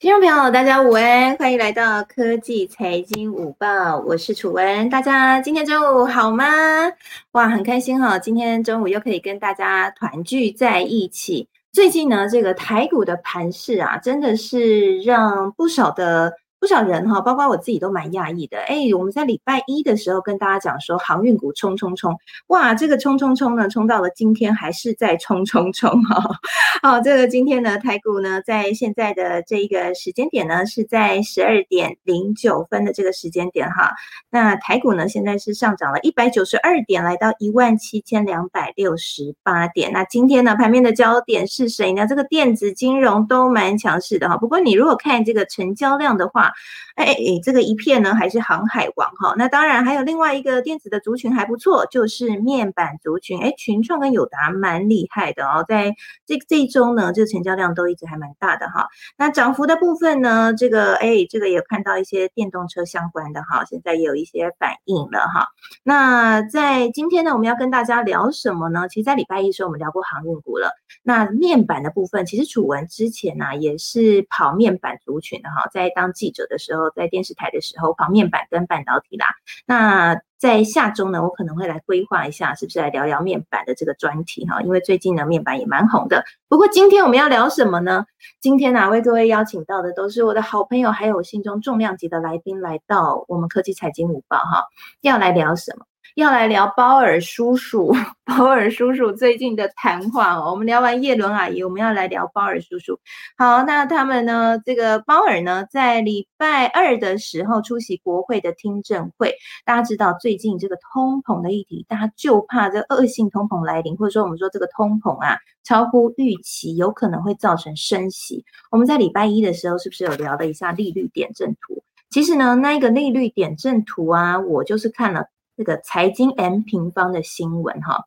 听众朋友，大家午安，欢迎来到科技财经午报，我是楚文。大家今天中午好吗？哇，很开心哈，今天中午又可以跟大家团聚在一起。最近呢，这个台股的盘势啊，真的是让不少的。不少人哈，包括我自己都蛮讶异的。哎，我们在礼拜一的时候跟大家讲说，航运股冲冲冲，哇，这个冲冲冲呢，冲到了今天还是在冲冲冲哈。好，这个今天呢，台股呢，在现在的这一个时间点呢，是在十二点零九分的这个时间点哈。那台股呢，现在是上涨了一百九十二点，来到一万七千两百六十八点。那今天呢，盘面的焦点是谁呢？这个电子金融都蛮强势的哈。不过你如果看这个成交量的话，哎，这个一片呢还是航海王哈，那当然还有另外一个电子的族群还不错，就是面板族群。哎，群创跟友达蛮厉害的哦，在这这一周呢，这个成交量都一直还蛮大的哈。那涨幅的部分呢，这个哎，这个也看到一些电动车相关的哈，现在也有一些反应了哈。那在今天呢，我们要跟大家聊什么呢？其实，在礼拜一的时候我们聊过航运股了。那面板的部分，其实楚文之前呢也是跑面板族群的哈，在当记者的时候，在电视台的时候跑面板跟半导体啦。那在下周呢，我可能会来规划一下，是不是来聊聊面板的这个专题哈？因为最近呢，面板也蛮红的。不过今天我们要聊什么呢？今天哪位各位邀请到的都是我的好朋友，还有我心中重量级的来宾，来到我们科技财经午报哈，要来聊什么？要来聊鲍尔叔叔，鲍尔叔叔最近的谈话哦。我们聊完叶伦阿姨，我们要来聊鲍尔叔叔。好，那他们呢？这个鲍尔呢，在礼拜二的时候出席国会的听证会。大家知道，最近这个通膨的议题，大家就怕这恶性通膨来临，或者说我们说这个通膨啊超乎预期，有可能会造成升息。我们在礼拜一的时候是不是有聊了一下利率点阵图？其实呢，那个利率点阵图啊，我就是看了。这个财经 M 平方的新闻哈，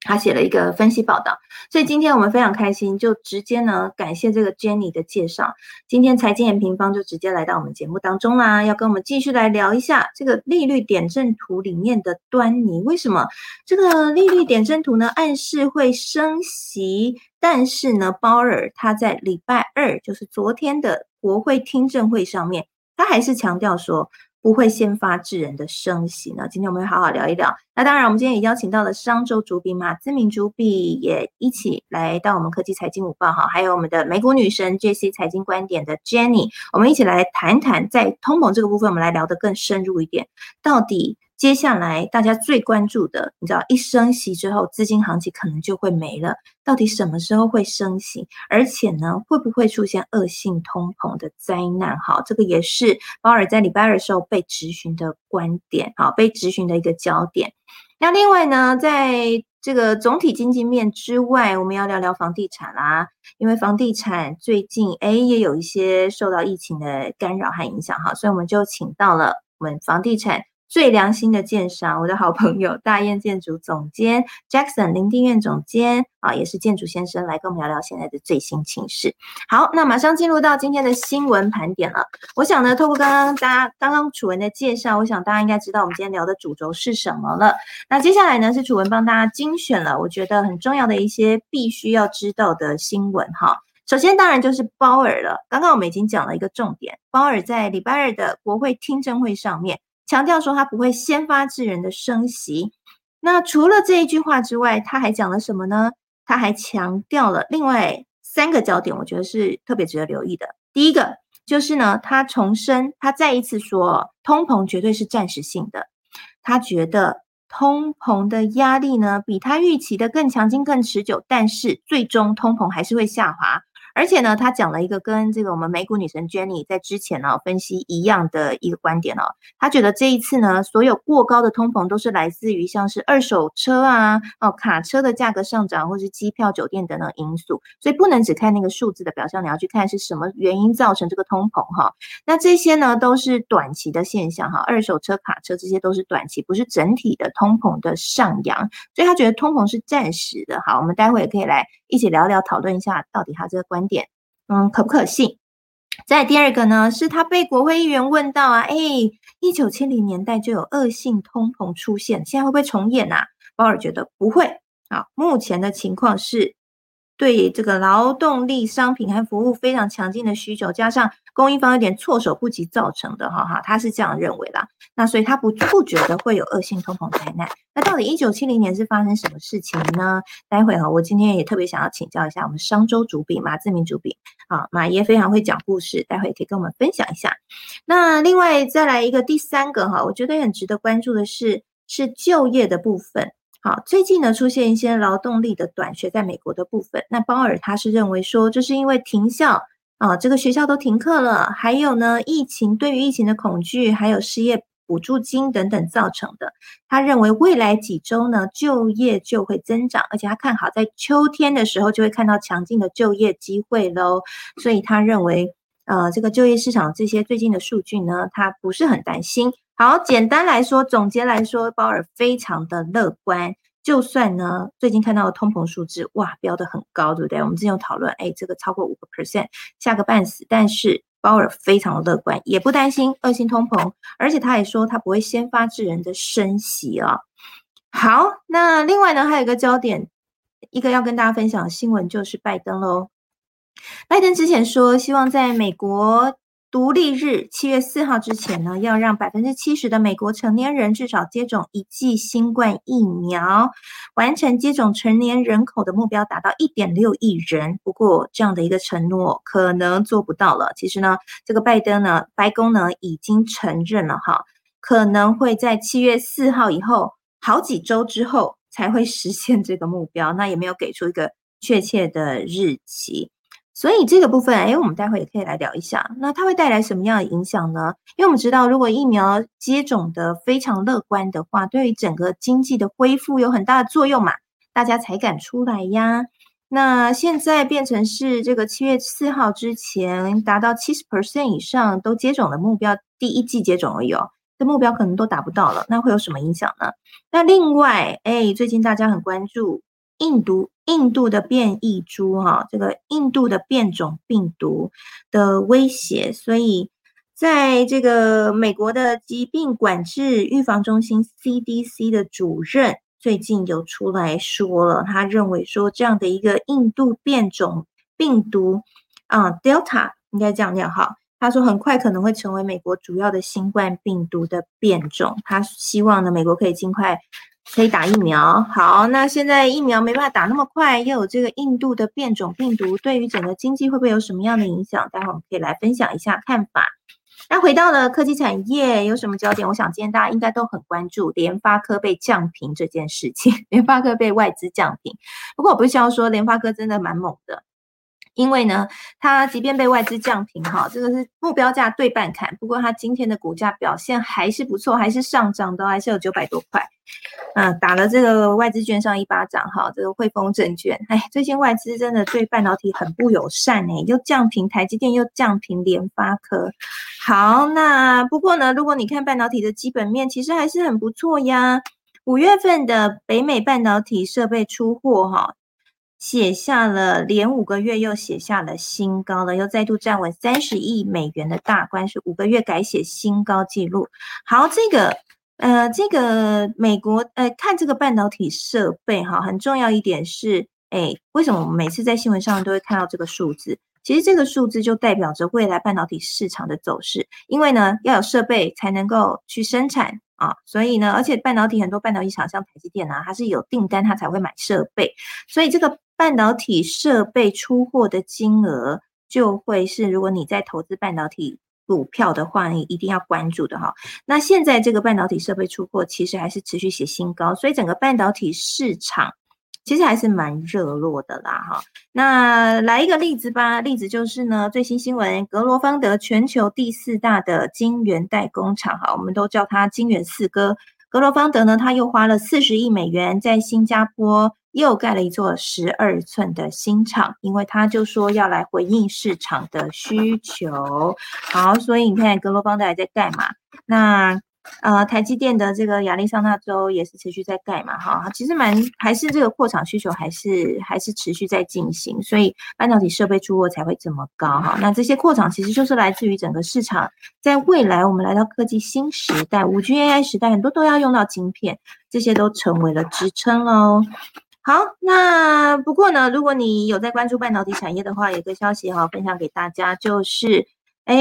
他写了一个分析报道，所以今天我们非常开心，就直接呢感谢这个 Jenny 的介绍，今天财经 M 平方就直接来到我们节目当中啦，要跟我们继续来聊一下这个利率点阵图里面的端倪。为什么这个利率点阵图呢暗示会升息？但是呢，鲍尔他在礼拜二，就是昨天的国会听证会上面，他还是强调说。不会先发制人的升息呢？今天我们会好好聊一聊。那当然，我们今天也邀请到了商周主笔马自明主笔也一起来到我们科技财经午报哈，还有我们的美股女神 JC 财经观点的 Jenny，我们一起来谈谈在通膨这个部分，我们来聊得更深入一点，到底。接下来大家最关注的，你知道，一升息之后，资金行情可能就会没了。到底什么时候会升息？而且呢，会不会出现恶性通膨的灾难？哈，这个也是鲍尔在礼拜二的时候被质询的观点，好，被质询的一个焦点。那另外呢，在这个总体经济面之外，我们要聊聊房地产啦，因为房地产最近哎也有一些受到疫情的干扰和影响，哈，所以我们就请到了我们房地产。最良心的建商，我的好朋友大雁建筑总监 Jackson 林定院总监啊，也是建筑先生，来跟我们聊聊现在的最新情势。好，那马上进入到今天的新闻盘点了。我想呢，透过刚刚大家刚刚楚文的介绍，我想大家应该知道我们今天聊的主轴是什么了。那接下来呢，是楚文帮大家精选了我觉得很重要的一些必须要知道的新闻哈。首先当然就是鲍尔了。刚刚我们已经讲了一个重点，鲍尔在礼拜二的国会听证会上面。强调说他不会先发制人的升息。那除了这一句话之外，他还讲了什么呢？他还强调了另外三个焦点，我觉得是特别值得留意的。第一个就是呢，他重申，他再一次说，通膨绝对是暂时性的。他觉得通膨的压力呢，比他预期的更强劲、更持久，但是最终通膨还是会下滑。而且呢，他讲了一个跟这个我们美股女神 Jenny 在之前呢分析一样的一个观点哦。他觉得这一次呢，所有过高的通膨都是来自于像是二手车啊、哦卡车的价格上涨，或是机票、酒店等等因素。所以不能只看那个数字的表象，你要去看是什么原因造成这个通膨哈。那这些呢都是短期的现象哈，二手车、卡车这些都是短期，不是整体的通膨的上扬。所以他觉得通膨是暂时的。好，我们待会也可以来一起聊聊讨论一下，到底他这个观。点，嗯，可不可信？再第二个呢，是他被国会议员问到啊，哎，一九七零年代就有恶性通膨出现，现在会不会重演啊？鲍尔觉得不会啊，目前的情况是对这个劳动力商品和服务非常强劲的需求，加上供应方有点措手不及造成的，哈哈，他是这样认为啦。那所以他不不觉得会有恶性通膨灾难。那到底一九七零年是发生什么事情呢？待会哈，我今天也特别想要请教一下我们商周主笔马志明主笔啊，马爷非常会讲故事，待会可以跟我们分享一下。那另外再来一个第三个哈，我觉得很值得关注的是是就业的部分。好，最近呢出现一些劳动力的短缺，在美国的部分，那鲍尔他是认为说，这是因为停校啊，这个学校都停课了，还有呢疫情对于疫情的恐惧，还有失业补助金等等造成的。他认为未来几周呢就业就会增长，而且他看好在秋天的时候就会看到强劲的就业机会喽。所以他认为，呃，这个就业市场这些最近的数据呢，他不是很担心。好，简单来说，总结来说，鲍尔非常的乐观。就算呢，最近看到的通膨数字，哇，标的很高，对不对？我们之前有讨论，哎，这个超过五个 percent，吓个半死。但是鲍尔非常的乐观，也不担心恶性通膨，而且他也说他不会先发制人的升息啊。好，那另外呢，还有一个焦点，一个要跟大家分享的新闻就是拜登喽。拜登之前说，希望在美国。独立日七月四号之前呢，要让百分之七十的美国成年人至少接种一剂新冠疫苗，完成接种成年人口的目标达到一点六亿人。不过这样的一个承诺可能做不到了。其实呢，这个拜登呢，白宫呢已经承认了哈，可能会在七月四号以后好几周之后才会实现这个目标。那也没有给出一个确切的日期。所以这个部分，哎，我们待会也可以来聊一下。那它会带来什么样的影响呢？因为我们知道，如果疫苗接种的非常乐观的话，对于整个经济的恢复有很大的作用嘛，大家才敢出来呀。那现在变成是这个七月四号之前达到七十 percent 以上都接种的目标，第一季接种而已哦，这目标可能都达不到了。那会有什么影响呢？那另外，哎，最近大家很关注。印度印度的变异株哈，这个印度的变种病毒的威胁，所以在这个美国的疾病管制预防中心 CDC 的主任最近有出来说了，他认为说这样的一个印度变种病毒啊，Delta 应该这样念哈，他说很快可能会成为美国主要的新冠病毒的变种，他希望呢美国可以尽快。可以打疫苗，好，那现在疫苗没办法打那么快，又有这个印度的变种病毒，对于整个经济会不会有什么样的影响？待会我们可以来分享一下看法。那回到了科技产业，有什么焦点？我想今天大家应该都很关注联发科被降频这件事情，联发科被外资降频。不过我不需要说联发科真的蛮猛的。因为呢，它即便被外资降平哈，这个是目标价对半砍。不过它今天的股价表现还是不错，还是上涨的，还是有九百多块。嗯，打了这个外资券上一巴掌哈。这个汇丰证券，哎，最近外资真的对半导体很不友善哎，又降平台积电，又降平联发科。好，那不过呢，如果你看半导体的基本面，其实还是很不错呀。五月份的北美半导体设备出货哈。写下了连五个月又写下了新高了，又再度站稳三十亿美元的大关，是五个月改写新高纪录。好，这个呃，这个美国呃，看这个半导体设备哈，很重要一点是，哎，为什么我们每次在新闻上都会看到这个数字？其实这个数字就代表着未来半导体市场的走势，因为呢，要有设备才能够去生产。啊，所以呢，而且半导体很多半导体厂像台积电啊，它是有订单，它才会买设备，所以这个半导体设备出货的金额就会是，如果你在投资半导体股票的话，你一定要关注的哈。那现在这个半导体设备出货其实还是持续写新高，所以整个半导体市场。其实还是蛮热络的啦，哈。那来一个例子吧，例子就是呢，最新新闻，格罗方德全球第四大的晶圆代工厂，哈，我们都叫它晶圆四哥。格罗方德呢，他又花了四十亿美元在新加坡又盖了一座十二寸的新厂，因为他就说要来回应市场的需求。好，所以你看格罗方德还在盖嘛？那。呃，台积电的这个亚利桑那州也是持续在盖嘛，哈，其实蛮还是这个扩厂需求还是还是持续在进行，所以半导体设备出货才会这么高，哈。那这些扩厂其实就是来自于整个市场，在未来我们来到科技新时代，五 G AI 时代，很多都要用到晶片，这些都成为了支撑喽。好，那不过呢，如果你有在关注半导体产业的话，有个消息哈，分享给大家，就是哎，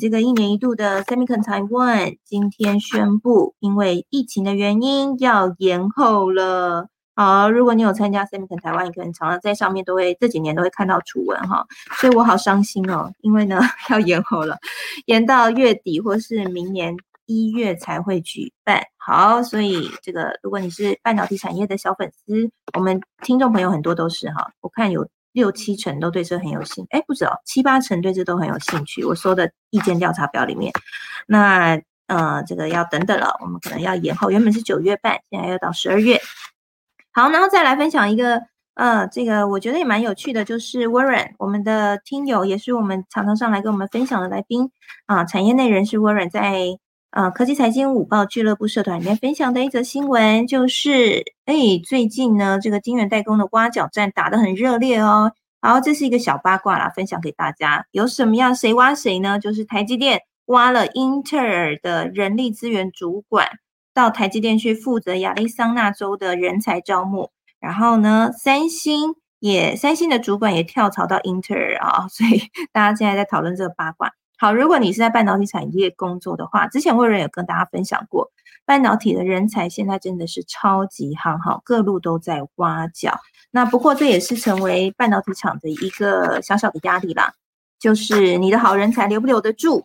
这个一年一度的 Semicon Taiwan 今天宣布，因为疫情的原因要延后了。好，如果你有参加 Semicon 台湾，你可能常常在上面都会这几年都会看到楚文哈，所以我好伤心哦，因为呢 要延后了，延到月底或是明年一月才会举办。好，所以这个如果你是半导体产业的小粉丝，我们听众朋友很多都是哈，我看有六七成都对这很有兴，哎，不止哦，七八成对这都很有兴趣。我说的意见调查表里面，那呃这个要等等了，我们可能要延后，原本是九月半，现在要到十二月。好，然后再来分享一个，呃，这个我觉得也蛮有趣的，就是 Warren，我们的听友也是我们常常上来跟我们分享的来宾啊，产业内人士 Warren 在呃科技财经五报俱乐部社团里面分享的一则新闻，就是哎，最近呢这个晶圆代工的挖角战打得很热烈哦。好，这是一个小八卦啦，分享给大家，有什么样谁挖谁呢？就是台积电挖了英特尔的人力资源主管。到台积电去负责亚利桑那州的人才招募，然后呢，三星也三星的主管也跳槽到英特尔啊，所以大家现在在讨论这个八卦。好，如果你是在半导体产业工作的话，之前魏仁有跟大家分享过，半导体的人才现在真的是超级夯，哈，各路都在挖角。那不过这也是成为半导体厂的一个小小的压力啦，就是你的好人才留不留得住。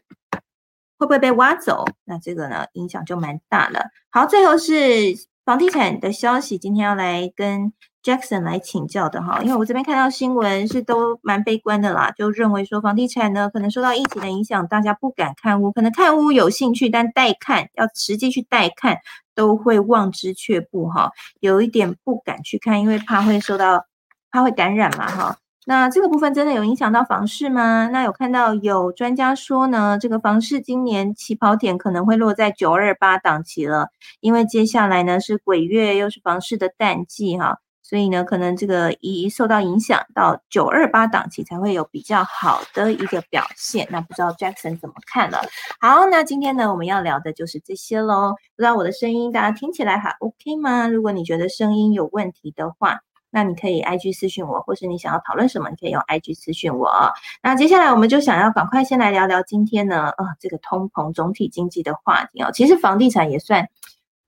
会不会被挖走？那这个呢，影响就蛮大了。好，最后是房地产的消息，今天要来跟 Jackson 来请教的哈，因为我这边看到新闻是都蛮悲观的啦，就认为说房地产呢可能受到疫情的影响，大家不敢看屋，可能看屋有兴趣，但带看要实际去带看都会望之却步哈，有一点不敢去看，因为怕会受到怕会感染嘛哈。那这个部分真的有影响到房市吗？那有看到有专家说呢，这个房市今年起跑点可能会落在九二八档期了，因为接下来呢是鬼月，又是房市的淡季哈，所以呢可能这个一受到影响到九二八档期才会有比较好的一个表现。那不知道 Jackson 怎么看了？好，那今天呢我们要聊的就是这些喽。不知道我的声音大家听起来还 OK 吗？如果你觉得声音有问题的话。那你可以 I G 私讯我，或是你想要讨论什么，你可以用 I G 私讯我。那接下来我们就想要赶快先来聊聊今天呢，呃，这个通膨总体经济的话题哦。其实房地产也算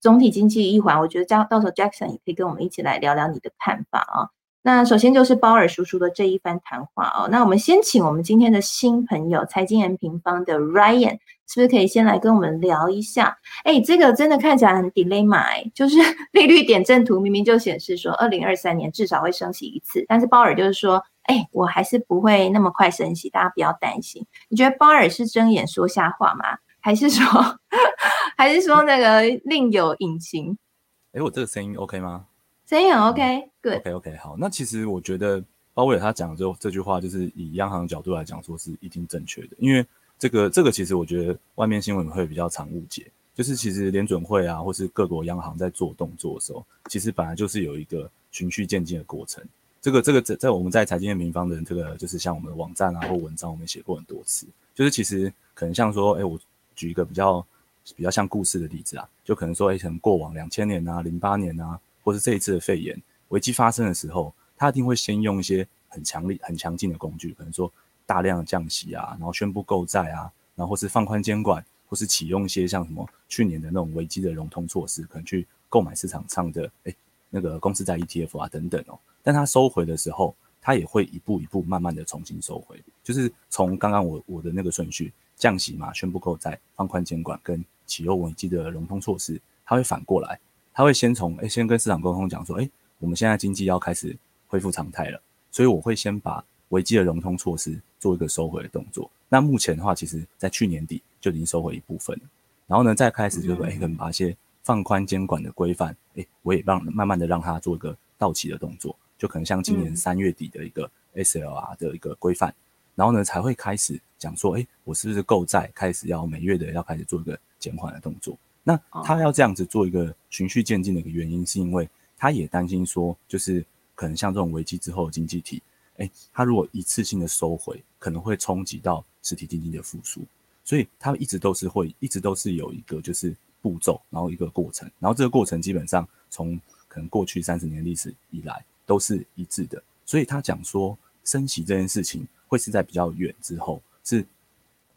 总体经济一环，我觉得到到时候 Jackson 也可以跟我们一起来聊聊你的看法啊。那首先就是鲍尔叔叔的这一番谈话哦。那我们先请我们今天的新朋友财经人平方的 Ryan，是不是可以先来跟我们聊一下？哎，这个真的看起来很 dilemma，就是 利率点阵图明明就显示说二零二三年至少会升息一次，但是鲍尔就是说，哎，我还是不会那么快升息，大家不要担心。你觉得鲍尔是睁眼说瞎话吗？还是说，还是说那个另有隐情？哎，我这个声音 OK 吗？声音很 OK，Good。OK，OK，好。那其实我觉得鲍威尔他讲的这这句话，就是以央行的角度来讲，说是一定正确的。因为这个这个其实我觉得外面新闻会比较常误解，就是其实联准会啊，或是各国央行在做动作的时候，其实本来就是有一个循序渐进的过程。这个这个在在我们在财经的平方的这个，就是像我们的网站啊或文章，我们写过很多次。就是其实可能像说，哎，我举一个比较比较像故事的例子啊，就可能说，哎，可能过往两千年啊、零八年啊。或是这一次的肺炎危机发生的时候，他一定会先用一些很强力、很强劲的工具，可能说大量的降息啊，然后宣布购债啊，然后或是放宽监管，或是启用一些像什么去年的那种危机的融通措施，可能去购买市场上的哎那个公司债 ETF 啊等等哦。但他收回的时候，他也会一步一步慢慢的重新收回，就是从刚刚我我的那个顺序降息嘛，宣布购债、放宽监管跟启用危机的融通措施，他会反过来。他会先从诶，先跟市场沟通讲说，诶，我们现在经济要开始恢复常态了，所以我会先把危机的融通措施做一个收回的动作。那目前的话，其实在去年底就已经收回一部分了。然后呢，再开始就是诶，可能把一些放宽监管的规范，诶，我也让慢慢的让它做一个到期的动作，就可能像今年三月底的一个 SLR 的一个规范，然后呢才会开始讲说，哎，我是不是够债开始要每月的要开始做一个减缓的动作。那他要这样子做一个循序渐进的一个原因，是因为他也担心说，就是可能像这种危机之后的经济体，哎，他如果一次性的收回，可能会冲击到实体经济的复苏，所以他一直都是会，一直都是有一个就是步骤，然后一个过程，然后这个过程基本上从可能过去三十年历史以来，都是一致的。所以他讲说升息这件事情会是在比较远之后是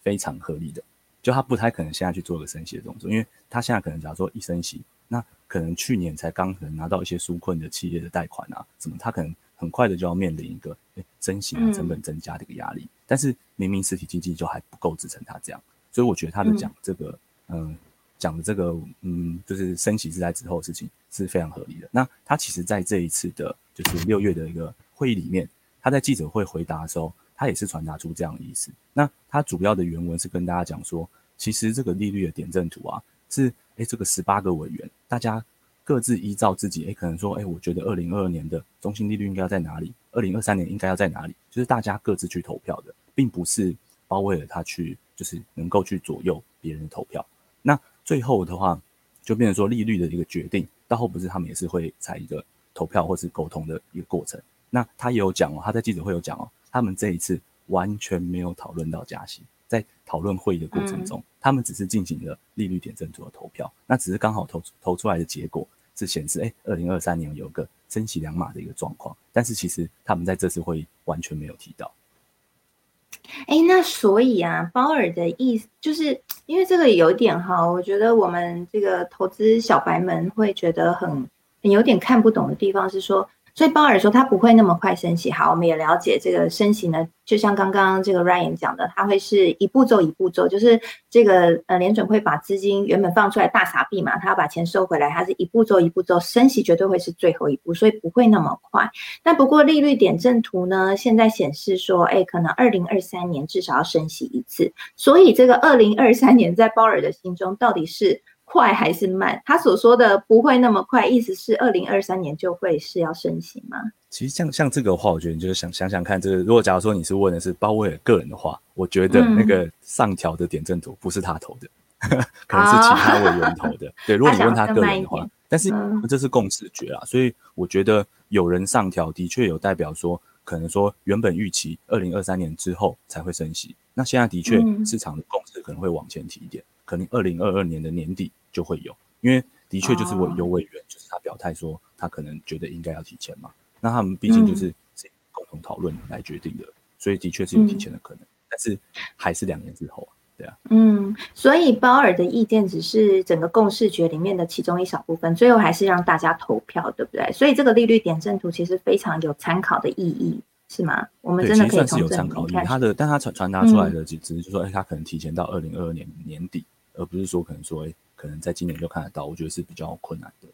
非常合理的，就他不太可能现在去做个升息的动作，因为他现在可能假如说一升息，那可能去年才刚可能拿到一些纾困的企业的贷款啊，什么他可能很快的就要面临一个升息啊成本增加的一个压力，但是明明实体经济就还不够支撑他这样，所以我觉得他的讲这个嗯。讲的这个，嗯，就是升息是在之后的事情，是非常合理的。那他其实在这一次的，就是六月的一个会议里面，他在记者会回答的时候，他也是传达出这样的意思。那他主要的原文是跟大家讲说，其实这个利率的点阵图啊，是，哎，这个十八个委员，大家各自依照自己，哎，可能说，哎，我觉得二零二二年的中心利率应该要在哪里，二零二三年应该要在哪里，就是大家各自去投票的，并不是包围了他去，就是能够去左右别人的投票。那最后的话，就变成说利率的一个决定，到后不是他们也是会采一个投票或是沟通的一个过程。那他也有讲哦，他在记者会有讲哦，他们这一次完全没有讨论到加息，在讨论会议的过程中，他们只是进行了利率点阵图的投票，那只是刚好投投出来的结果是显示，哎，二零二三年有个升息两码的一个状况，但是其实他们在这次会议完全没有提到。哎，那所以啊，鲍尔的意思就是，因为这个有点哈，我觉得我们这个投资小白们会觉得很很有点看不懂的地方是说。所以鲍尔说他不会那么快升息。好，我们也了解这个升息呢，就像刚刚这个 Ryan 讲的，他会是一步走一步走，就是这个呃联准会把资金原本放出来大撒币嘛，他要把钱收回来，他是一步走一步走，升息绝对会是最后一步，所以不会那么快。那不过利率点阵图呢，现在显示说，哎，可能二零二三年至少要升息一次，所以这个二零二三年在鲍尔的心中到底是？快还是慢？他所说的不会那么快，意思是二零二三年就会是要升息吗？其实像像这个话，我觉得你就是想想想看，这个如果假如说你是问的是鲍威尔个人的话，我觉得那个上调的点阵图不是他投的，可能是其他委员投的。对，如果你问他个人的话，但是这是共识觉啊，所以我觉得有人上调，的确有代表说，可能说原本预期二零二三年之后才会升息，那现在的确市场的共识可能会往前提一点，可能二零二二年的年底。就会有，因为的确就是委有委员，就是他表态说他可能觉得应该要提前嘛。那他们毕竟就是共同讨论来决定的，所以的确是有提前的可能，但是还是两年之后啊，对啊。嗯，所以鲍尔的意见只是整个共识决里面的其中一小部分，最后还是让大家投票，对不对？所以这个利率点阵图其实非常有参考的意义，是吗？我们真的可以从参考。他的，但他传传达出来的只只是就说，哎，他可能提前到二零二二年年底，而不是说可能说，哎。可能在今年就看得到，我觉得是比较困难的。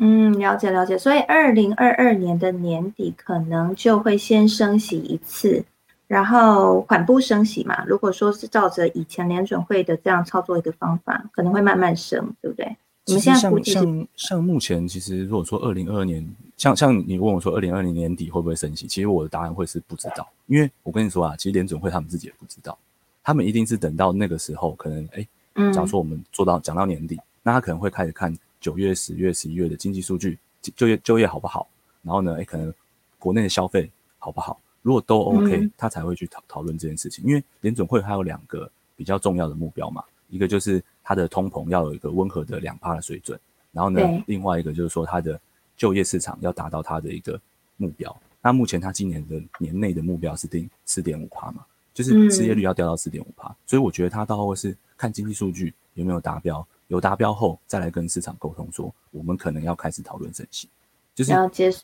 嗯，了解了解。所以二零二二年的年底可能就会先升息一次，然后缓步升息嘛。如果说是照着以前联准会的这样操作一个方法，可能会慢慢升，对不对？我们现在像像像目前，其实如果说二零二二年，像像你问我说二零二零年底会不会升息，其实我的答案会是不知道，因为我跟你说啊，其实联准会他们自己也不知道，他们一定是等到那个时候，可能哎。假如说我们做到讲到年底，那他可能会开始看九月、十月、十一月的经济数据，就业就业好不好？然后呢，哎，可能国内的消费好不好？如果都 OK，他才会去讨讨论这件事情。因为联准会还有两个比较重要的目标嘛，一个就是它的通膨要有一个温和的两帕的水准，然后呢，另外一个就是说它的就业市场要达到它的一个目标。那目前它今年的年内的目标是定四点五帕嘛，就是失业率要掉到四点五帕，所以我觉得它到后是。看经济数据有没有达标，有达标后再来跟市场沟通，说我们可能要开始讨论升息，就是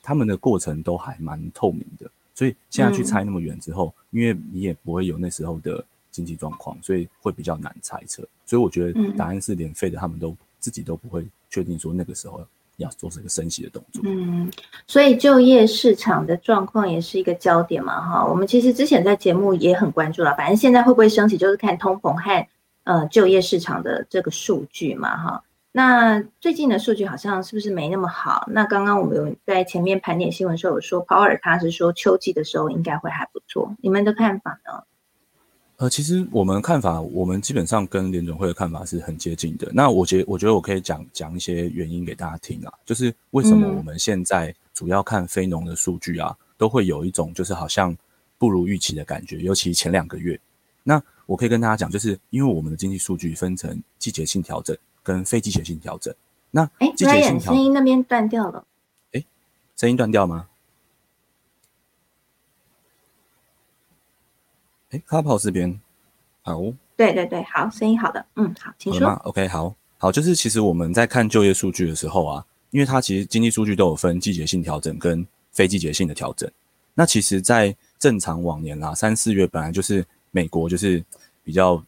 他们的过程都还蛮透明的，所以现在去猜那么远之后，因为你也不会有那时候的经济状况，所以会比较难猜测。所以我觉得答案是连费的，他们都自己都不会确定说那个时候要做这个升息的动作。嗯，所以就业市场的状况也是一个焦点嘛，哈，我们其实之前在节目也很关注了，反正现在会不会升息，就是看通膨和。呃，就业市场的这个数据嘛，哈，那最近的数据好像是不是没那么好？那刚刚我们有在前面盘点新闻时候有说，鲍尔他是说秋季的时候应该会还不错，你们的看法呢？呃，其实我们看法，我们基本上跟联准会的看法是很接近的。那我觉我觉得我可以讲讲一些原因给大家听啊，就是为什么我们现在主要看非农的数据啊，都会有一种就是好像不如预期的感觉，尤其前两个月，那我可以跟大家讲，就是因为我们的经济数据分成季节性调整跟非季节性调整。那哎，季节性声音那边断掉了。哎，声音断掉吗？哎 c a r p o 这边，好。对对对，好，声音好的，嗯，好，请说。好 OK，好好，就是其实我们在看就业数据的时候啊，因为它其实经济数据都有分季节性调整跟非季节性的调整。那其实，在正常往年啦，三四月本来就是美国就是比较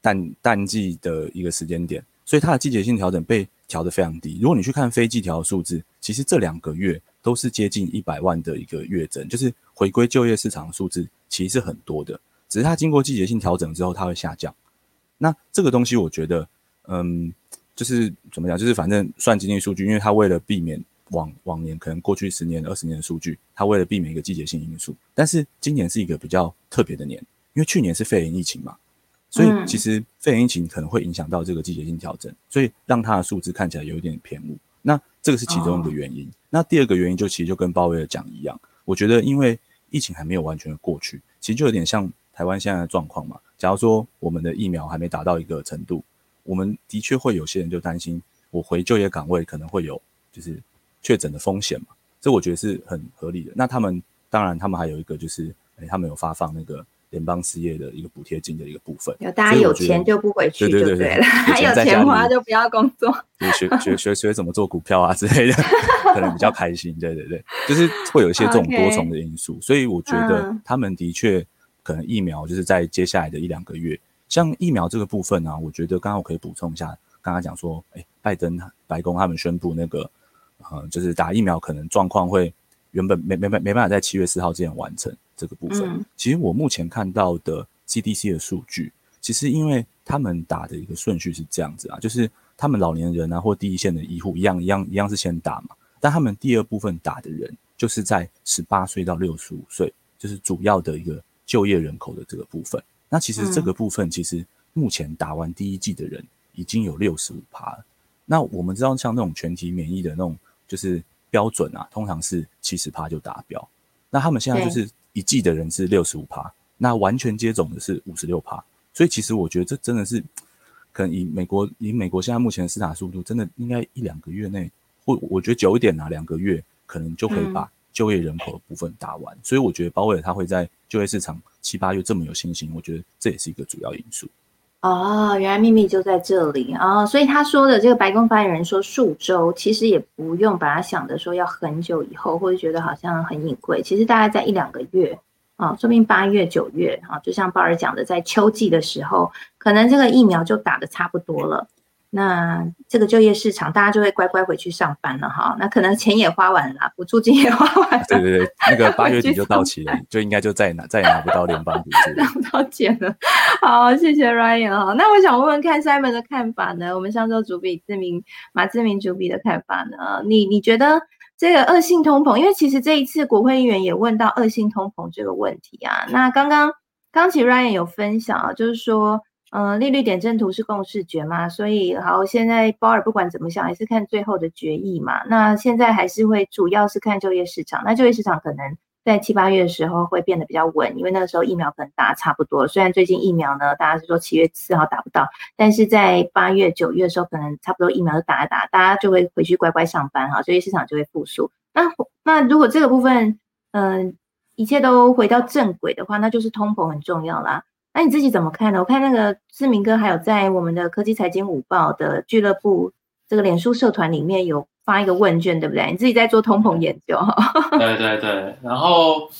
淡淡季的一个时间点，所以它的季节性调整被调得非常低。如果你去看非季调数字，其实这两个月都是接近一百万的一个月增，就是回归就业市场的数字其实是很多的，只是它经过季节性调整之后，它会下降。那这个东西，我觉得，嗯，就是怎么讲，就是反正算经济数据，因为它为了避免往往年可能过去十年、二十年的数据，它为了避免一个季节性因素，但是今年是一个比较特别的年，因为去年是肺炎疫情嘛，所以其实肺炎疫情可能会影响到这个季节性调整，所以让它的数字看起来有一点偏误。那这个是其中一个原因。那第二个原因就其实就跟鲍威尔讲一样，我觉得因为疫情还没有完全的过去，其实就有点像台湾现在的状况嘛。假如说我们的疫苗还没达到一个程度，我们的确会有些人就担心，我回就业岗位可能会有就是确诊的风险嘛。这我觉得是很合理的。那他们当然他们还有一个就是，诶，他们有发放那个联邦失业的一个补贴金的一个部分。有大家有钱就不回去就对对了，还有钱花就不要工作，学学学学怎么做股票啊之类的，可能比较开心。对对对，就是会有一些这种多重的因素，所以我觉得他们的确可能疫苗就是在接下来的一两个月，像疫苗这个部分呢、啊，我觉得刚刚我可以补充一下，刚刚讲说，哎，拜登白宫他们宣布那个，呃，就是打疫苗可能状况会原本没没没没办法在七月四号之前完成这个部分。嗯其实我目前看到的 CDC 的数据，其实因为他们打的一个顺序是这样子啊，就是他们老年人啊或第一线的医护一样一样一样是先打嘛，但他们第二部分打的人就是在十八岁到六十五岁，就是主要的一个就业人口的这个部分。那其实这个部分其实目前打完第一季的人已经有六十五趴了。那我们知道像那种全体免疫的那种就是标准啊，通常是七十趴就达标。那他们现在就是一季的人是六十五趴，那完全接种的是五十六趴。所以其实我觉得这真的是可能以美国以美国现在目前的施打速度，真的应该一两个月内，或我觉得久一点啊，两个月可能就可以把就业人口的部分打完。所以我觉得鲍威尔他会在就业市场七八月这么有信心，我觉得这也是一个主要因素。哦，原来秘密就在这里啊，所以他说的这个白宫发言人说数周，其实也不用把它想的说要很久以后，或者觉得好像很隐晦，其实大概在一两个月啊，说不定八月、九月啊，就像鲍尔讲的，在秋季的时候，可能这个疫苗就打的差不多了。那这个就业市场，大家就会乖乖回去上班了哈。那可能钱也花完了，补助金也花完了，对对对，那个八月底就到期了，就应该就再也拿再也拿不到联邦补助拿不到钱了。好，谢谢 Ryan 哈。那我想问问看 Simon 的看法呢？我们上周主笔志明马志明主笔的看法呢？你你觉得这个恶性通膨？因为其实这一次国会议员也问到恶性通膨这个问题啊。那刚刚刚其实 Ryan 有分享啊，就是说。嗯，利率点阵图是共识决嘛，所以好，现在鲍尔不管怎么想，还是看最后的决议嘛。那现在还是会主要是看就业市场，那就业市场可能在七八月的时候会变得比较稳，因为那个时候疫苗可能打差不多。虽然最近疫苗呢，大家是说七月四号打不到，但是在八月、九月的时候，可能差不多疫苗都打一打，大家就会回去乖乖上班哈，就业市场就会复苏。那那如果这个部分，嗯，一切都回到正轨的话，那就是通膨很重要啦。那你自己怎么看呢？我看那个志明哥还有在我们的科技财经午报的俱乐部这个脸书社团里面有发一个问卷，对不对？你自己在做通膨研究哈。对 对对，然后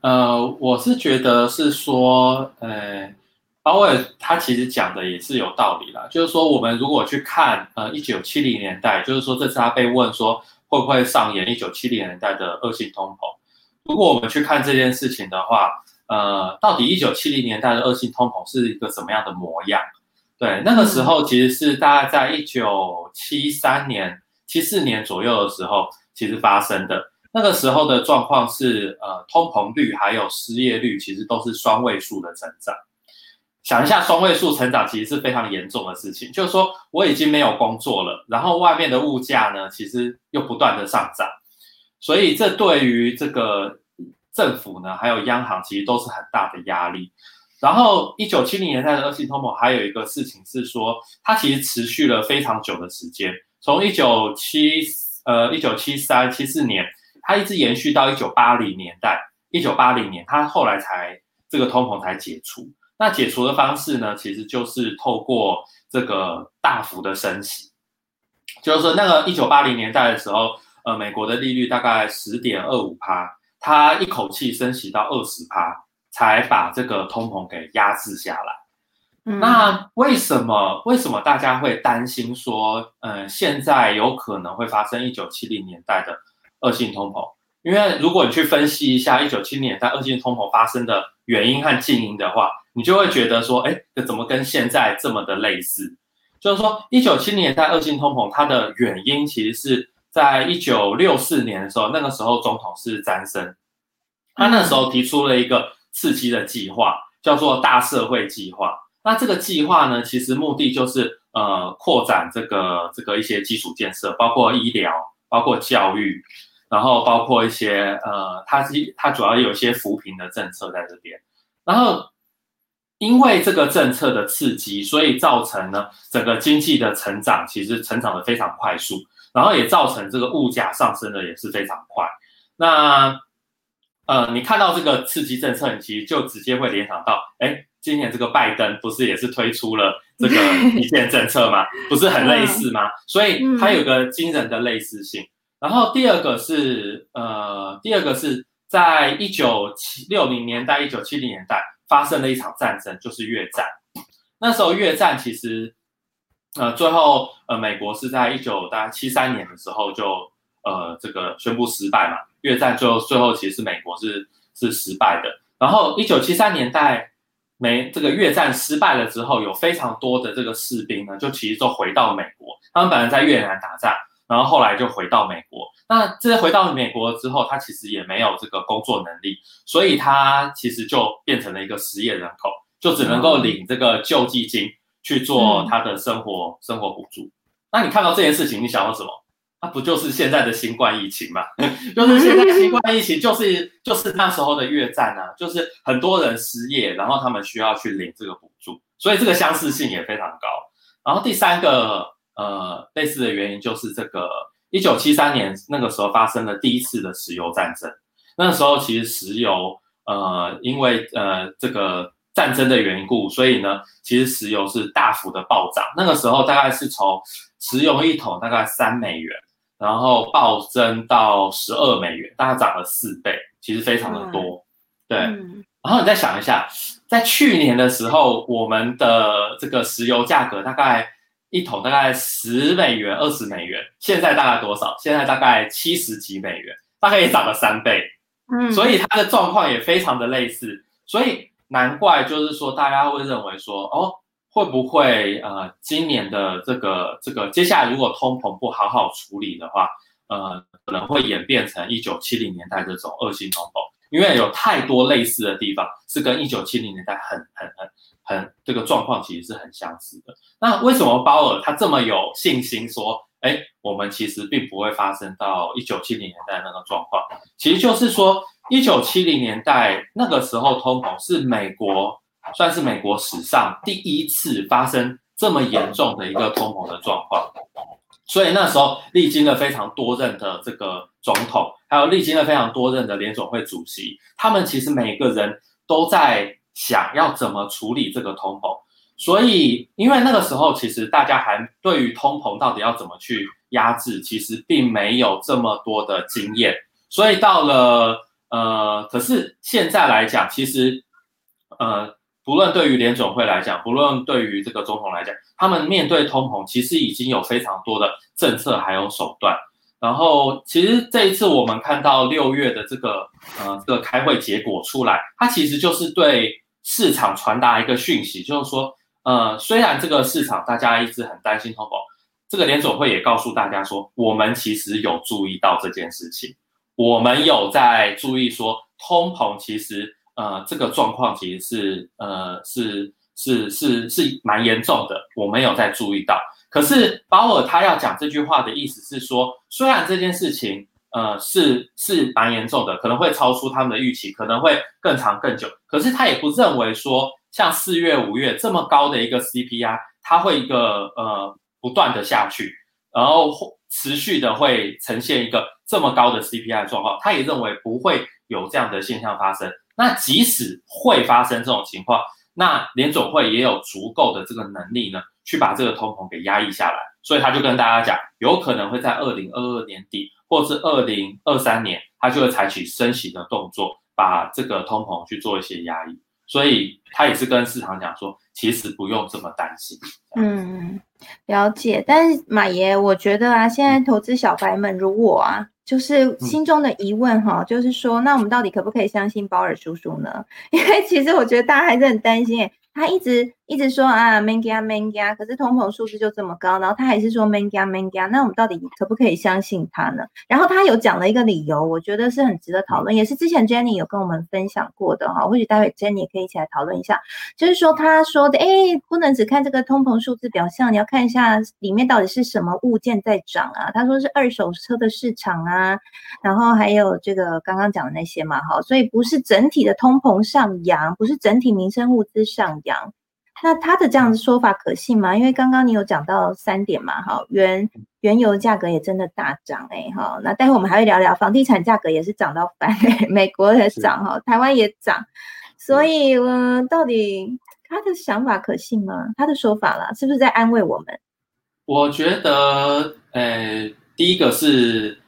呃，我是觉得是说，呃，鲍威尔他其实讲的也是有道理啦，就是说我们如果去看呃一九七零年代，就是说这次他被问说会不会上演一九七零年代的恶性通膨，如果我们去看这件事情的话。呃，到底一九七零年代的恶性通膨是一个什么样的模样？对，那个时候其实是大概在一九七三年、七四年左右的时候，其实发生的。那个时候的状况是，呃，通膨率还有失业率其实都是双位数的成长。想一下，双位数成长其实是非常严重的事情，就是说我已经没有工作了，然后外面的物价呢，其实又不断的上涨，所以这对于这个。政府呢，还有央行其实都是很大的压力。然后，一九七零年代的恶性通膨还有一个事情是说，它其实持续了非常久的时间，从一九七呃一九七三七四年，它一直延续到一九八零年代。一九八零年，它后来才这个通膨才解除。那解除的方式呢，其实就是透过这个大幅的升息，就是说那个一九八零年代的时候，呃，美国的利率大概十点二五趴，它一口气升息到二十趴，才把这个通膨给压制下来。那为什么为什么大家会担心说，呃，现在有可能会发生一九七零年代的恶性通膨？因为如果你去分析一下一九七零年代恶性通膨发生的原因和近因的话，你就会觉得说，哎，怎么跟现在这么的类似？就是说，一九七零年代恶性通膨它的原因其实是在一九六四年的时候，那个时候总统是詹森，他那时候提出了一个刺激的计划，叫做大社会计划。那这个计划呢，其实目的就是呃扩展这个这个一些基础建设，包括医疗，包括教育，然后包括一些呃，它是它主要有一些扶贫的政策在这边。然后因为这个政策的刺激，所以造成呢整个经济的成长其实成长的非常快速，然后也造成这个物价上升的也是非常快。那呃，你看到这个刺激政策，你其实就直接会联想到，哎。今年这个拜登不是也是推出了这个 一线政策吗？不是很类似吗？所以它有个惊人的类似性。然后第二个是呃，第二个是在一九七六零年代、一九七零年代发生了一场战争，就是越战。那时候越战其实呃最后呃美国是在一九大概七三年的时候就呃这个宣布失败嘛。越战最后最后其实是美国是是失败的。然后一九七三年代。没这个越战失败了之后，有非常多的这个士兵呢，就其实就回到美国。他们本来在越南打仗，然后后来就回到美国。那这回到美国之后，他其实也没有这个工作能力，所以他其实就变成了一个失业人口，就只能够领这个救济金去做他的生活生活补助。那你看到这件事情，你想到什么？那不就是现在的新冠疫情嘛？就是现在新冠疫情，就是就是那时候的越战啊，就是很多人失业，然后他们需要去领这个补助，所以这个相似性也非常高。然后第三个呃类似的原因就是这个一九七三年那个时候发生了第一次的石油战争，那时候其实石油呃因为呃这个战争的缘故，所以呢其实石油是大幅的暴涨，那个时候大概是从石油一桶大概三美元。然后暴增到十二美元，大概涨了四倍，其实非常的多。对，然后你再想一下，在去年的时候，我们的这个石油价格大概一桶大概十美元、二十美元，现在大概多少？现在大概七十几美元，大概也涨了三倍。嗯，所以它的状况也非常的类似，所以难怪就是说大家会认为说，哦。会不会呃，今年的这个这个接下来如果通膨不好好处理的话，呃，可能会演变成一九七零年代这种恶性通膨，因为有太多类似的地方是跟一九七零年代很很很很这个状况其实是很相似的。那为什么鲍尔他这么有信心说，哎，我们其实并不会发生到一九七零年代那个状况？其实就是说，一九七零年代那个时候通膨是美国。算是美国史上第一次发生这么严重的一个通膨的状况，所以那时候历经了非常多任的这个总统，还有历经了非常多任的联总会主席，他们其实每个人都在想要怎么处理这个通膨。所以，因为那个时候其实大家还对于通膨到底要怎么去压制，其实并没有这么多的经验。所以到了呃，可是现在来讲，其实呃。不论对于联总会来讲，不论对于这个总统来讲，他们面对通膨，其实已经有非常多的政策还有手段。然后，其实这一次我们看到六月的这个呃这个开会结果出来，它其实就是对市场传达一个讯息，就是说，呃，虽然这个市场大家一直很担心通膨，这个联总会也告诉大家说，我们其实有注意到这件事情，我们有在注意说通膨其实。呃，这个状况其实是呃是是是是蛮严重的，我们有在注意到。可是鲍尔他要讲这句话的意思是说，虽然这件事情呃是是蛮严重的，可能会超出他们的预期，可能会更长更久。可是他也不认为说像四月五月这么高的一个 CPI，它会一个呃不断的下去，然后持续的会呈现一个这么高的 CPI 状况。他也认为不会有这样的现象发生。那即使会发生这种情况，那联总会也有足够的这个能力呢，去把这个通膨给压抑下来。所以他就跟大家讲，有可能会在二零二二年底，或是二零二三年，他就会采取升息的动作，把这个通膨去做一些压抑。所以他也是跟市场讲说，其实不用这么担心。嗯，了解。但是马爷，我觉得啊，现在投资小白们如我啊。就是心中的疑问哈，就是说，那我们到底可不可以相信鲍尔叔叔呢？因为其实我觉得大家还是很担心他一直一直说啊，manga manga，可是通膨数字就这么高，然后他还是说 manga manga，那我们到底可不可以相信他呢？然后他有讲了一个理由，我觉得是很值得讨论，也是之前 Jenny 有跟我们分享过的哈，或许待会 Jenny 也可以一起来讨论一下。就是说他说的，哎，不能只看这个通膨数字表象，你要看一下里面到底是什么物件在涨啊。他说是二手车的市场啊，然后还有这个刚刚讲的那些嘛，哈，所以不是整体的通膨上扬，不是整体民生物资上。扬，那他的这样子说法可信吗？因为刚刚你有讲到三点嘛，哈，原原油价格也真的大涨哎，哈，那待会我们还会聊聊房地产价格也是涨到翻，美国也涨哈，台湾也涨，所以呃，到底他的想法可信吗？他的说法啦，是不是在安慰我们？我觉得，呃，第一个是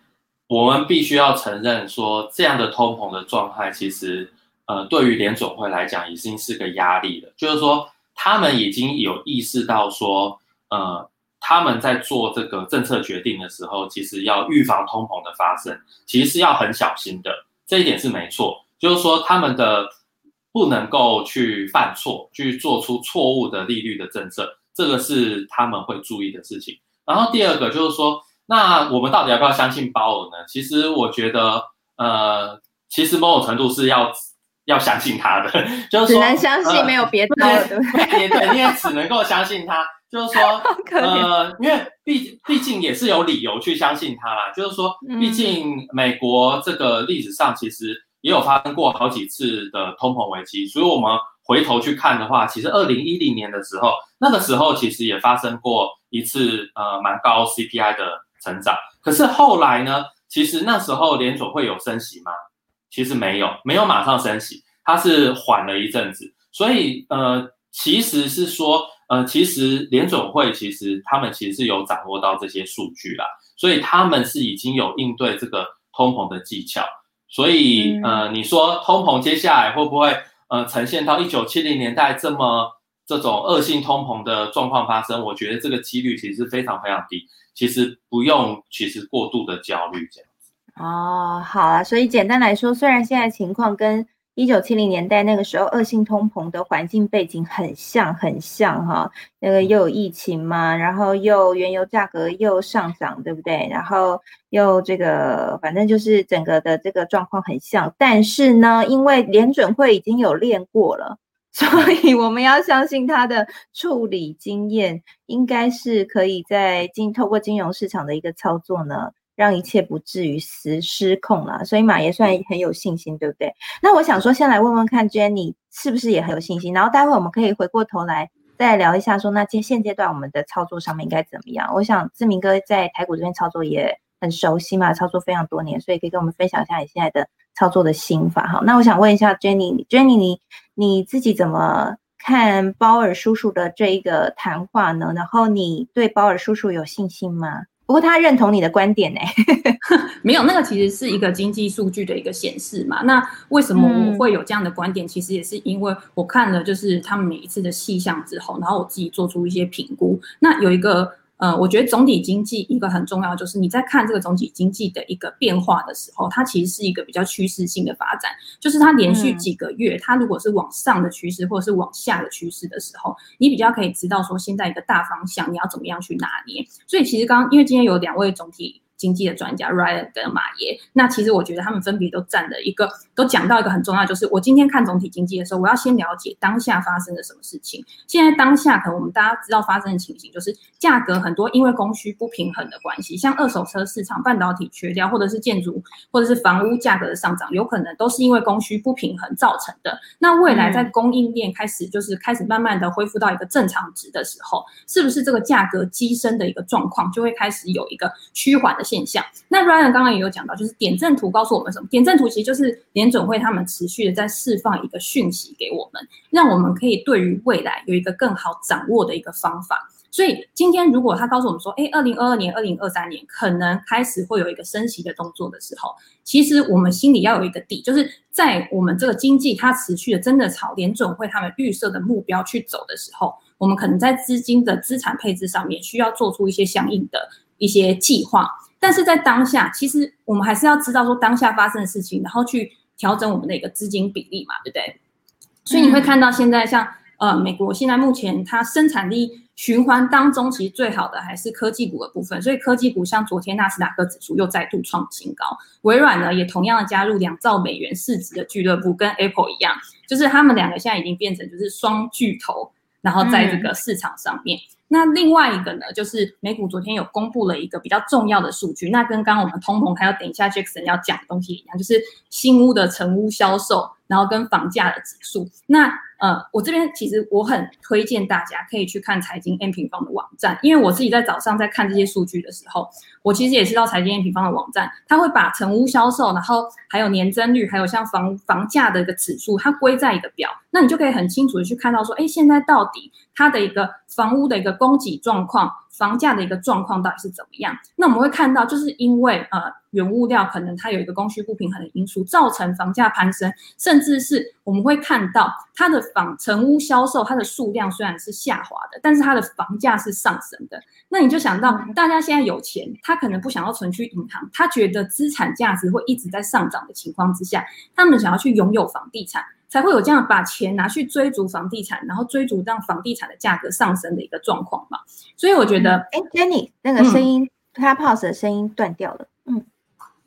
我们必须要承认说，这样的通膨的状态其实。呃，对于联总会来讲，已经是个压力了。就是说，他们已经有意识到说，呃，他们在做这个政策决定的时候，其实要预防通膨的发生，其实是要很小心的。这一点是没错。就是说，他们的不能够去犯错，去做出错误的利率的政策，这个是他们会注意的事情。然后第二个就是说，那我们到底要不要相信鲍尔呢？其实我觉得，呃，其实某种程度是要。要相信他的，就是只能相信，没有别的，对不对？对，你也只能够相信他。就是说，呃，因为毕毕竟也是有理由去相信他啦。就是说，毕竟美国这个历史上其实也有发生过好几次的通膨危机，所以我们回头去看的话，其实二零一零年的时候，那个时候其实也发生过一次呃蛮高 CPI 的成长。可是后来呢，其实那时候联总会有升息吗？其实没有，没有马上升息，它是缓了一阵子，所以呃，其实是说，呃，其实联总会其实他们其实是有掌握到这些数据啦，所以他们是已经有应对这个通膨的技巧，所以呃，你说通膨接下来会不会呃呈现到一九七零年代这么这种恶性通膨的状况发生？我觉得这个几率其实是非常非常低，其实不用其实过度的焦虑这样。哦，好啊，所以简单来说，虽然现在情况跟一九七零年代那个时候恶性通膨的环境背景很像，很像哈，那个又有疫情嘛，然后又原油价格又上涨，对不对？然后又这个，反正就是整个的这个状况很像。但是呢，因为联准会已经有练过了，所以我们要相信他的处理经验，应该是可以在经透过金融市场的一个操作呢。让一切不至于失失控了，所以马爷算很有信心，对不对？那我想说，先来问问看，Jenny 是不是也很有信心？然后待会我们可以回过头来再聊一下，说那现现阶段我们的操作上面应该怎么样？我想志明哥在台股这边操作也很熟悉嘛，操作非常多年，所以可以跟我们分享一下你现在的操作的心法。哈，那我想问一下 Jenny，Jenny 你你自己怎么看鲍尔叔叔的这一个谈话呢？然后你对鲍尔叔叔有信心吗？不过他认同你的观点呢？没有，那个其实是一个经济数据的一个显示嘛。那为什么我会有这样的观点？其实也是因为我看了就是他们每一次的细项之后，然后我自己做出一些评估。那有一个。呃，我觉得总体经济一个很重要，就是你在看这个总体经济的一个变化的时候，它其实是一个比较趋势性的发展，就是它连续几个月，它如果是往上的趋势或者是往下的趋势的时候，你比较可以知道说现在一个大方向你要怎么样去拿捏。所以其实刚因为今天有两位总体。经济的专家 Ryan 跟马爷，那其实我觉得他们分别都占了一个，都讲到一个很重要，就是我今天看总体经济的时候，我要先了解当下发生了什么事情。现在当下可能我们大家知道发生的情形，就是价格很多因为供需不平衡的关系，像二手车市场、半导体缺掉，或者是建筑或者是房屋价格的上涨，有可能都是因为供需不平衡造成的。那未来在供应链开始就是开始慢慢的恢复到一个正常值的时候，是不是这个价格激升的一个状况就会开始有一个趋缓的？现象。那 Ryan 刚刚也有讲到，就是点阵图告诉我们什么？点阵图其实就是联准会他们持续的在释放一个讯息给我们，让我们可以对于未来有一个更好掌握的一个方法。所以今天如果他告诉我们说，哎，二零二二年、二零二三年可能开始会有一个升息的动作的时候，其实我们心里要有一个底，就是在我们这个经济它持续的真的朝联准会他们预设的目标去走的时候，我们可能在资金的资产配置上面需要做出一些相应的一些计划。但是在当下，其实我们还是要知道说当下发生的事情，然后去调整我们的一个资金比例嘛，对不对？所以你会看到现在像呃美国现在目前它生产力。循环当中，其实最好的还是科技股的部分，所以科技股像昨天纳斯达克指数又再度创新高，微软呢也同样的加入两兆美元市值的俱乐部，跟 Apple 一样，就是他们两个现在已经变成就是双巨头，然后在这个市场上面。那另外一个呢，就是美股昨天有公布了一个比较重要的数据，那跟刚刚我们通膨还有等一下 Jackson 要讲的东西一样，就是新屋的成屋销售，然后跟房价的指数。那呃，我这边其实我很推荐大家可以去看财经 M 平方的网站，因为我自己在早上在看这些数据的时候，我其实也是到财经 M 平方的网站，它会把成屋销售，然后还有年增率，还有像房房价的一个指数，它归在一个表，那你就可以很清楚的去看到说，哎，现在到底它的一个房屋的一个供给状况。房价的一个状况到底是怎么样？那我们会看到，就是因为呃原物料可能它有一个供需不平衡的因素，造成房价攀升，甚至是我们会看到它的房成屋销售，它的数量虽然是下滑的，但是它的房价是上升的。那你就想到，大家现在有钱，他可能不想要存去银行，他觉得资产价值会一直在上涨的情况之下，他们想要去拥有房地产。才会有这样把钱拿去追逐房地产，然后追逐让房地产的价格上升的一个状况嘛。所以我觉得，哎，Jenny 那个声音，他 pause 的声音断掉了。嗯，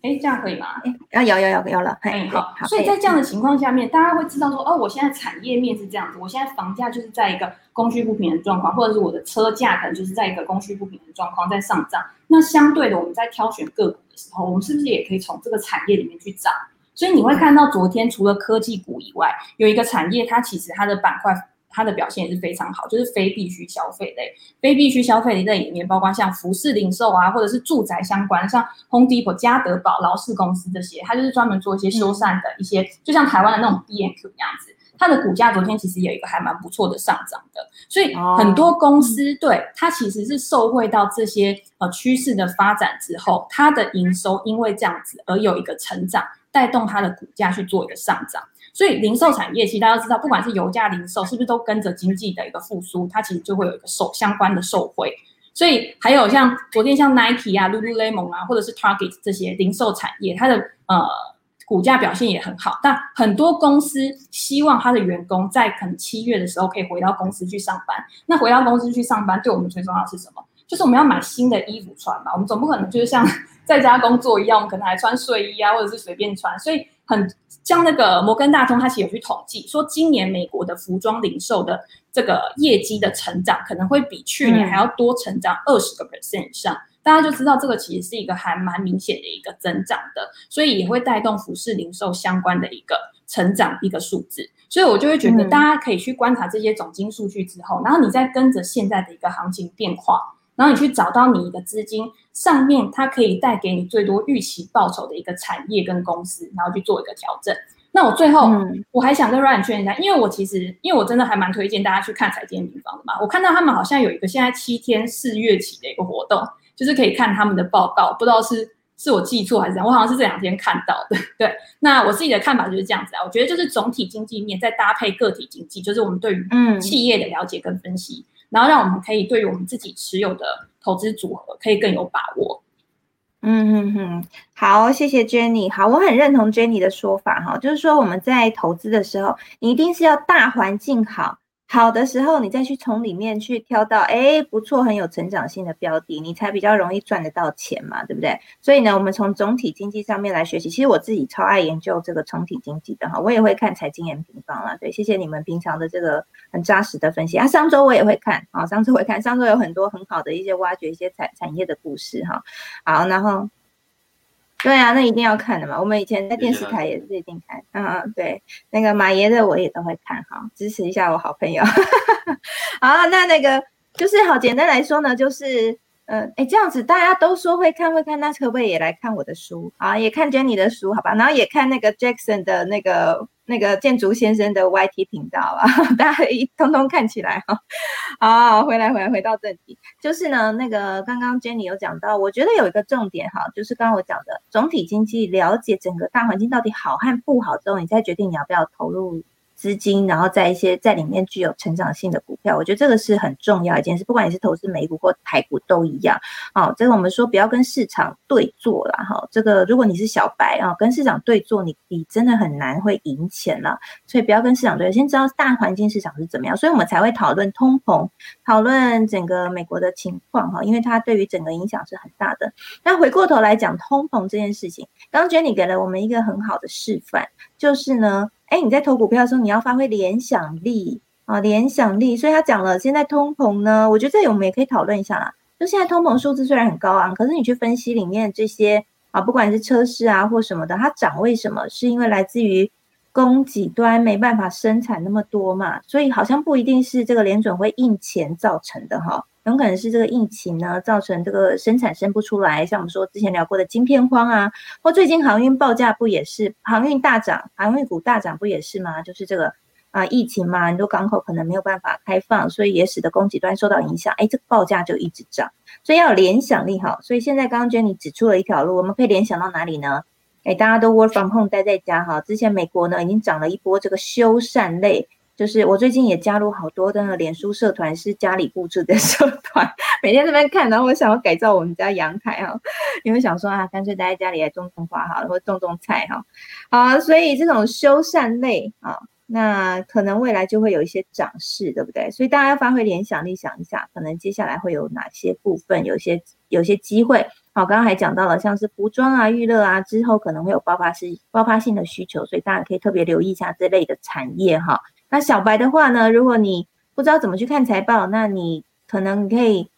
哎，这样可以吗？哎，有有有有了。哎，好。所以在这样的情况下面，大家会知道说，哦，我现在产业面是这样子，我现在房价就是在一个供需不平衡状况，或者是我的车价可能就是在一个供需不平衡状况在上涨。那相对的，我们在挑选个股的时候，我们是不是也可以从这个产业里面去找？所以你会看到，昨天除了科技股以外，有一个产业，它其实它的板块，它的表现也是非常好，就是非必需消费类。非必需消费类里面，包括像服饰零售啊，或者是住宅相关，像 Home Depot、家得宝、劳氏公司这些，它就是专门做一些修缮的一些，就像台湾的那种 B N Q 那样子。它的股价昨天其实有一个还蛮不错的上涨的。所以很多公司对它其实是受惠到这些呃趋势的发展之后，它的营收因为这样子而有一个成长。带动它的股价去做一个上涨，所以零售产业其实大家都知道，不管是油价零售，是不是都跟着经济的一个复苏，它其实就会有一个受相关的受惠。所以还有像昨天像 Nike 啊、Lululemon 啊，或者是 Target 这些零售产业，它的呃股价表现也很好。但很多公司希望他的员工在可能七月的时候可以回到公司去上班。那回到公司去上班，对我们最重要是什么？就是我们要买新的衣服穿嘛。我们总不可能就是像。在家工作一样，我们可能还穿睡衣啊，或者是随便穿，所以很像那个摩根大通，它其实有去统计说，今年美国的服装零售的这个业绩的成长，可能会比去年还要多成长二十个 percent 以上。大家就知道这个其实是一个还蛮明显的一个增长的，所以也会带动服饰零售相关的一个成长一个数字。所以我就会觉得，大家可以去观察这些总金数据之后，然后你再跟着现在的一个行情变化。然后你去找到你一个资金上面，它可以带给你最多预期报酬的一个产业跟公司，然后去做一个调整。那我最后我还想跟 Ryan 确认一下，因为我其实因为我真的还蛮推荐大家去看财经平方的嘛。我看到他们好像有一个现在七天四月起的一个活动，就是可以看他们的报告，不知道是是我记错还是怎样，我好像是这两天看到的。对，那我自己的看法就是这样子啊，我觉得就是总体经济面再搭配个体经济，就是我们对于企业的了解跟分析。然后让我们可以对于我们自己持有的投资组合可以更有把握。嗯哼哼，好，谢谢 Jenny。好，我很认同 Jenny 的说法哈，就是说我们在投资的时候，你一定是要大环境好。好的时候，你再去从里面去挑到，哎，不错，很有成长性的标的，你才比较容易赚得到钱嘛，对不对？所以呢，我们从总体经济上面来学习。其实我自己超爱研究这个总体经济的哈，我也会看财经 M 平方啦。对，谢谢你们平常的这个很扎实的分析啊。上周我也会看，啊，上周会看，上周有很多很好的一些挖掘一些产产业的故事哈。好，然后。对啊，那一定要看的嘛。我们以前在电视台也是一定看。嗯嗯，对，那个马爷的我也都会看哈，支持一下我好朋友。好，那那个就是好简单来说呢，就是嗯，哎，这样子大家都说会看会看，那可不可以也来看我的书啊？也看 Jenny 的书，好吧？然后也看那个 Jackson 的那个那个建筑先生的 YT 频道啊，大家一通通看起来哈。好，回来回来回到正题，就是呢，那个刚刚 Jenny 有讲到，我觉得有一个重点哈，就是刚刚我讲的总体经济了解整个大环境到底好和不好之后，你再决定你要不要投入。资金，然后在一些在里面具有成长性的股票，我觉得这个是很重要一件事。不管你是投资美股或台股都一样。哦，这个我们说不要跟市场对坐了哈。这个如果你是小白啊，跟市场对坐，你你真的很难会赢钱了。所以不要跟市场对，先知道大环境市场是怎么样。所以我们才会讨论通膨，讨论整个美国的情况哈，因为它对于整个影响是很大的。那回过头来讲通膨这件事情，刚刚 Jenny 给了我们一个很好的示范，就是呢。哎，你在投股票的时候，你要发挥联想力啊，联想力。所以他讲了，现在通膨呢，我觉得这里我们也可以讨论一下啦。就现在通膨数字虽然很高昂，可是你去分析里面这些啊，不管是车市啊或什么的，它涨为什么？是因为来自于供给端没办法生产那么多嘛？所以好像不一定是这个联准会印钱造成的哈。很可能是这个疫情呢，造成这个生产生不出来，像我们说之前聊过的晶片荒啊，或最近航运报价不也是航运大涨，航运股大涨不也是吗？就是这个啊疫情嘛，很多港口可能没有办法开放，所以也使得供给端受到影响，哎，这个报价就一直涨，所以要有联想力哈。所以现在刚刚 Jenny 指出了一条路，我们可以联想到哪里呢？哎，大家都 work from home 待在家哈，之前美国呢已经涨了一波这个修缮类。就是我最近也加入好多的脸书社团，是家里布置的社团，每天这边看，然后我想要改造我们家阳台哈，因为想说啊，干脆待在家里来种种花哈，或种种菜哈，好，所以这种修缮类啊，那可能未来就会有一些涨势，对不对？所以大家要发挥联想力，想一下，可能接下来会有哪些部分，有些有些机会。好，刚刚还讲到了，像是服装啊、娱乐啊，之后可能会有爆发式、爆发性的需求，所以大家可以特别留意一下这类的产业哈。那小白的话呢？如果你不知道怎么去看财报，那你可能可以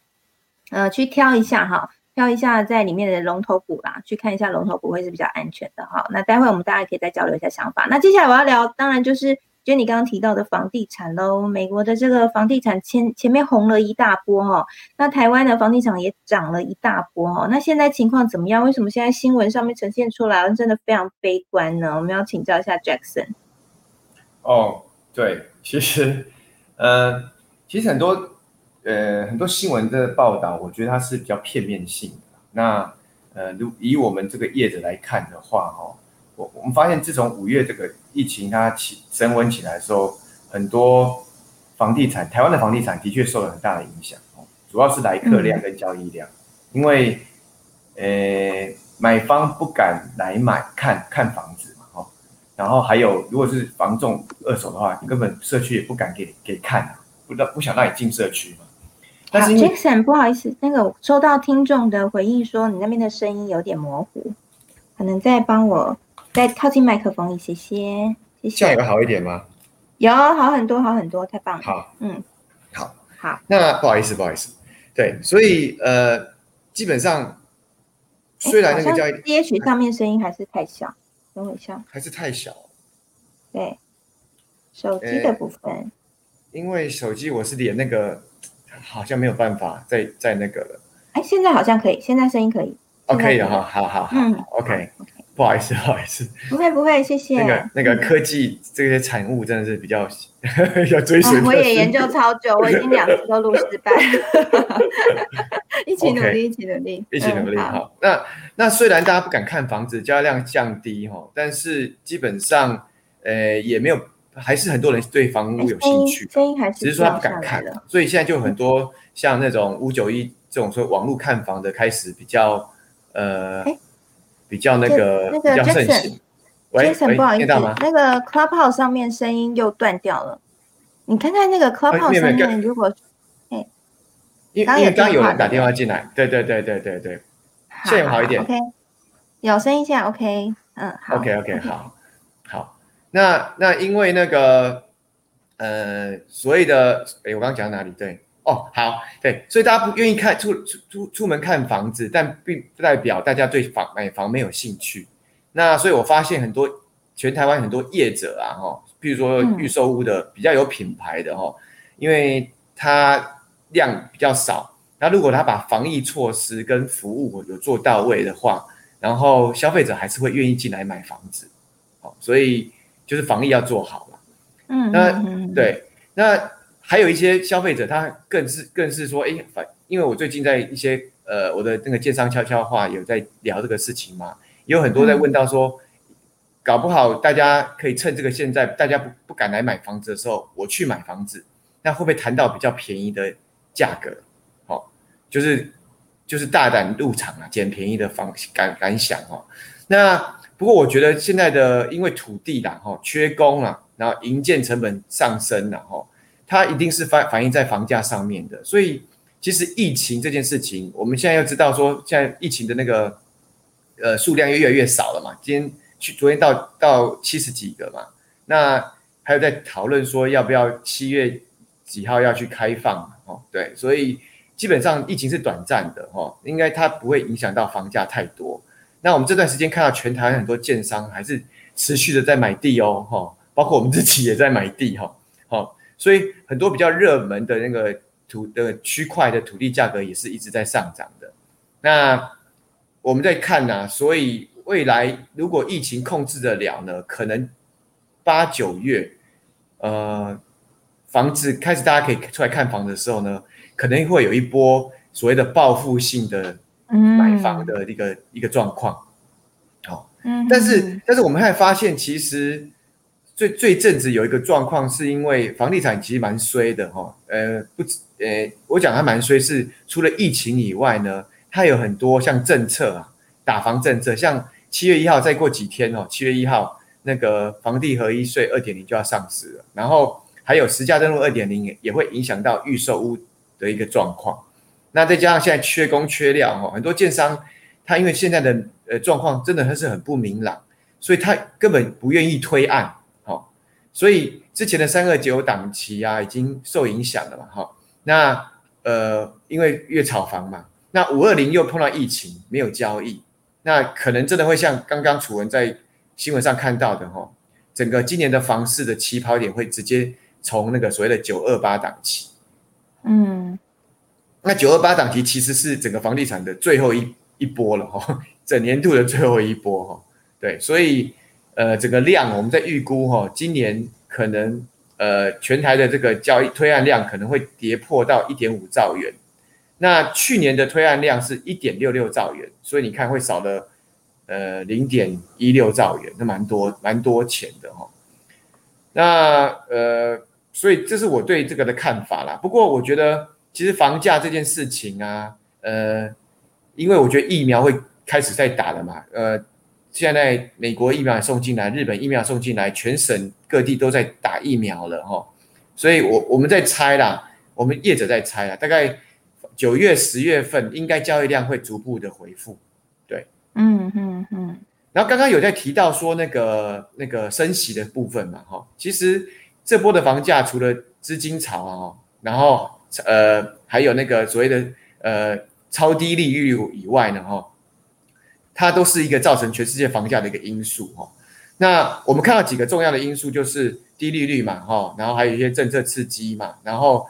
呃去挑一下哈，挑一下在里面的龙头股啦，去看一下龙头股会是比较安全的哈。那待会我们大家可以再交流一下想法。那接下来我要聊，当然就是就你刚刚提到的房地产喽。美国的这个房地产前前面红了一大波哈，那台湾的房地产也涨了一大波哈。那现在情况怎么样？为什么现在新闻上面呈现出来真的非常悲观呢？我们要请教一下 Jackson。哦。对，其实，呃，其实很多，呃，很多新闻的报道，我觉得它是比较片面性的。那，呃，如以我们这个业者来看的话，哦，我我们发现自从五月这个疫情它起升温起来的时候，很多房地产，台湾的房地产的确受了很大的影响，哦，主要是来客量跟交易量，因为，呃，买方不敢来买看看房子。然后还有，如果是房仲二手的话，你根本社区也不敢给给看，不不不想让你进社区嘛。但是 Jackson，不好意思，那个收到听众的回应说你那边的声音有点模糊，可能再帮我再靠近麦克风一些些，谢谢。这样有好一点吗？有好很多，好很多，太棒了。好，嗯，好，好。那不好意思，不好意思，对，所以呃，基本上虽然那个交易 D H 上面声音还是太小。等我一下，还是太小。对，手机的部分。因为手机我是连那个，好像没有办法再再那个了。哎，现在好像可以，现在声音可以。哦，可以哈，好好好，嗯，OK。不好意思，不好意思。不会不会，谢谢。那个那个科技这些产物真的是比较 要追随。我也研究超久，我已经两次都录失败。一起努力，一起努力，一起努力。好，那那虽然大家不敢看房子，交易量降低哈，但是基本上呃也没有，还是很多人对房屋有兴趣。声音还是只是说他不敢看了，所以现在就很多像那种五九一这种说网络看房的开始比较呃。比较那个比较盛行。Jason，不好意思，那个 Clubhouse 上面声音又断掉了。你看看那个 Clubhouse 上面，如果哎，因为因为刚有人打电话进来，对对对对对对，现在好一点。OK，有声音现在 OK，嗯，OK OK 好，好，那那因为那个呃所谓的哎，我刚刚讲哪里？对。哦，好，对，所以大家不愿意看出出出出门看房子，但并不代表大家对房买房没有兴趣。那所以我发现很多全台湾很多业者啊，哈，比如说预售屋的比较有品牌的哈，因为它量比较少，那如果他把防疫措施跟服务有做到位的话，然后消费者还是会愿意进来买房子。好，所以就是防疫要做好了。嗯，那嗯，对，那还有一些消费者，他更是更是说，哎，反，因为我最近在一些呃我的那个建商悄悄话有在聊这个事情嘛，有很多在问到说，搞不好大家可以趁这个现在大家不不敢来买房子的时候，我去买房子，那会不会谈到比较便宜的价格？好、就是就是大胆入场啊，捡便宜的房感感想哦。那不过我觉得现在的因为土地啦，哈，缺工啊，然后营建成本上升了，哈，它一定是反反映在房价上面的。所以其实疫情这件事情，我们现在要知道说，现在疫情的那个呃数量越来越少了嘛，今天去昨天到到七十几个嘛，那还有在讨论说要不要七月几号要去开放哦，对，所以基本上疫情是短暂的哦，应该它不会影响到房价太多。那我们这段时间看到全台很多建商还是持续的在买地哦，哈，包括我们自己也在买地哈，所以很多比较热门的那个土的区块的土地价格也是一直在上涨的。那我们在看呢、所以未来如果疫情控制得了呢，可能八九月，呃，房子开始大家可以出来看房的时候呢，可能会有一波所谓的报复性的嗯买房，的一个、一个状况。好、嗯，但是但是我们还发现，其实最最阵子有一个状况，是因为房地产其实蛮衰的哈、呃，不止呃，我讲它蛮衰，是除了疫情以外呢，它有很多像政策啊，打房政策，像七月一号再过几天哦，七月一号那个房地合一税二点零就要上市了，然后还有实价登录二点零也也会影响到预售屋的一个状况。那再加上现在缺工缺料哈，很多建商他因为现在的呃状况真的还是很不明朗，所以他根本不愿意推案，所以之前的三二九档期啊已经受影响了嘛，哈，那呃因为月炒房嘛，那五二零又碰到疫情没有交易，那可能真的会像刚刚楚文在新闻上看到的哈，整个今年的房市的起跑点会直接从那个所谓的九二八档期。嗯那九二八档期其实是整个房地产的最后一一波了哈，整年度的最后一波哈。对，所以呃，整个量我们在预估哈，今年可能呃全台的这个交易推案量可能会跌破到一点五兆元。那去年的推案量是一点六六兆元，所以你看会少了呃零点一六兆元，那蛮多蛮多钱的哈。那呃，所以这是我对这个的看法啦。不过我觉得。其实房价这件事情啊，呃，因为我觉得疫苗会开始在打了嘛，呃，现在美国疫苗也送进来，日本疫苗送进来，全省各地都在打疫苗了哈，所以我我们在猜啦，我们业者在猜啦，大概九月、十月份应该交易量会逐步的回复，对，嗯嗯嗯，然后刚刚有在提到说那个那个升息的部分嘛，哈，其实这波的房价除了资金潮啊，然后呃，还有那个所谓的呃超低利率以外呢，哈，它都是一个造成全世界房价的一个因素，哈。那我们看到几个重要的因素，就是低利率嘛，哈，然后还有一些政策刺激嘛，然后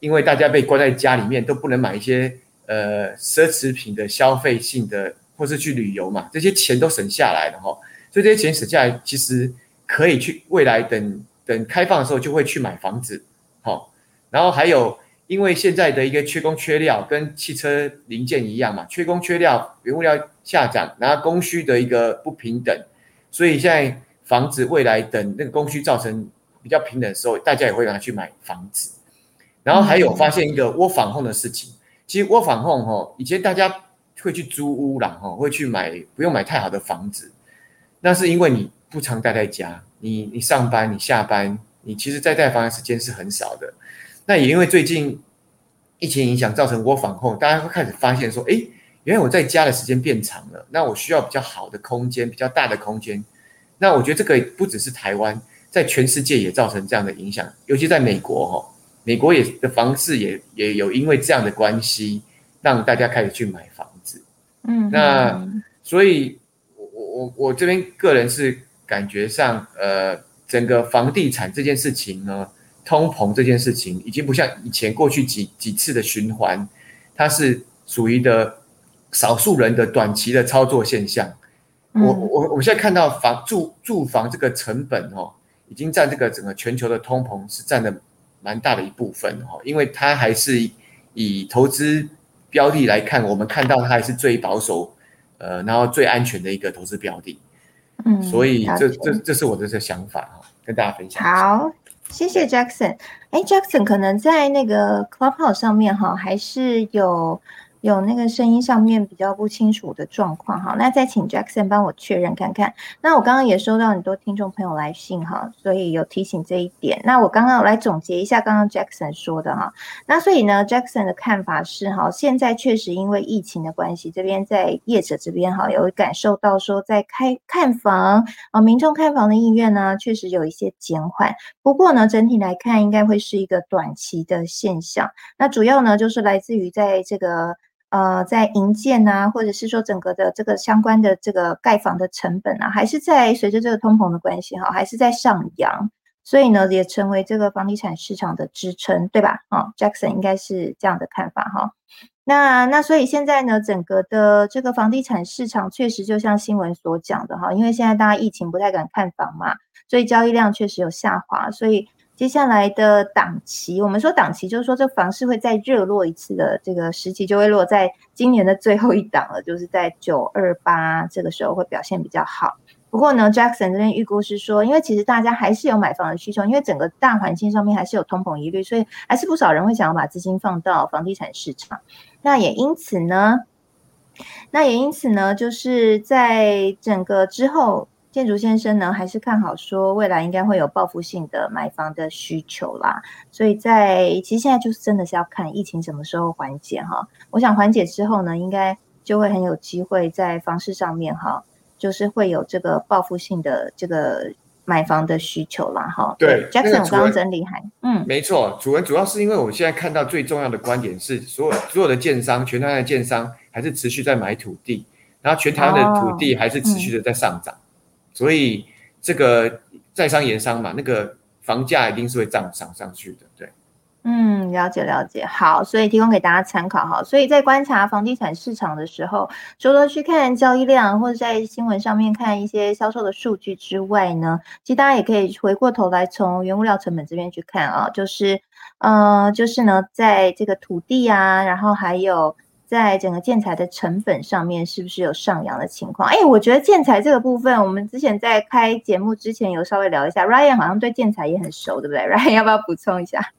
因为大家被关在家里面，都不能买一些呃奢侈品的消费性的，或是去旅游嘛，这些钱都省下来了，哈。所以这些钱省下来，其实可以去未来等等开放的时候就会去买房子，好，然后还有。因为现在的一个缺工缺料，跟汽车零件一样嘛，缺工缺料，原物料下涨，然后供需的一个不平等，所以现在房子未来等那个供需造成比较平等的时候，大家也会拿去买房子。然后还有发现一个窝房控的事情，其实窝房控哈，以前大家会去租屋啦，哈，会去买不用买太好的房子，那是因为你不常待在家，你你上班你下班，你其实在待房的时间是很少的。那也因为最近疫情影响，造成我防控，大家会开始发现说，哎，原来我在家的时间变长了，那我需要比较好的空间，比较大的空间。那我觉得这个不只是台湾，在全世界也造成这样的影响，尤其在美国哈，美国也的房市也也有因为这样的关系，让大家开始去买房子。嗯，那所以，我我我我这边个人是感觉上，呃，整个房地产这件事情呢。通膨这件事情已经不像以前过去几几次的循环，它是属于的少数人的短期的操作现象。我我我现在看到房住住房这个成本哦，已经占这个整个全球的通膨是占了蛮大的一部分哦，因为它还是以投资标的来看，我们看到它还是最保守，呃，然后最安全的一个投资标的。嗯，所以这这这是我的这想法哈，跟大家分享。好，谢谢 Jackson。哎，Jackson 可能在那个 Clubhouse 上面哈，还是有。有那个声音上面比较不清楚的状况哈，那再请 Jackson 帮我确认看看。那我刚刚也收到很多听众朋友来信哈，所以有提醒这一点。那我刚刚来总结一下刚刚 Jackson 说的哈。那所以呢，Jackson 的看法是哈，现在确实因为疫情的关系，这边在业者这边哈有感受到说在开看房啊，民众看房的意愿呢确实有一些减缓。不过呢，整体来看应该会是一个短期的现象。那主要呢就是来自于在这个。呃，在营建啊，或者是说整个的这个相关的这个盖房的成本啊，还是在随着这个通膨的关系哈，还是在上扬，所以呢，也成为这个房地产市场的支撑，对吧？啊，Jackson 应该是这样的看法哈。那那所以现在呢，整个的这个房地产市场确实就像新闻所讲的哈，因为现在大家疫情不太敢看房嘛，所以交易量确实有下滑，所以。接下来的档期，我们说档期就是说这房市会再热络一次的这个时期，就会落在今年的最后一档了，就是在九二八这个时候会表现比较好。不过呢，Jackson 这边预估是说，因为其实大家还是有买房的需求，因为整个大环境上面还是有通膨疑虑，所以还是不少人会想要把资金放到房地产市场。那也因此呢，那也因此呢，就是在整个之后。建筑先生呢，还是看好说未来应该会有报复性的买房的需求啦。所以在其实现在就是真的是要看疫情什么时候缓解哈。我想缓解之后呢，应该就会很有机会在房市上面哈，就是会有这个报复性的这个买房的需求啦哈。对，Jackson 我刚刚整理还嗯，没错，主人主要是因为我现在看到最重要的观点是，所有所有的建商，全台湾的建商还是持续在买土地，然后全台湾的土地还是持续的在上涨。所以这个在商言商嘛，那个房价一定是会涨涨上去的，对。嗯，了解了解，好，所以提供给大家参考哈。所以在观察房地产市场的时候，除了去看交易量或者在新闻上面看一些销售的数据之外呢，其实大家也可以回过头来从原物料成本这边去看啊，就是呃，就是呢，在这个土地啊，然后还有。在整个建材的成本上面，是不是有上扬的情况？哎，我觉得建材这个部分，我们之前在开节目之前有稍微聊一下。Ryan 好像对建材也很熟，对不对？Ryan 要不要补充一下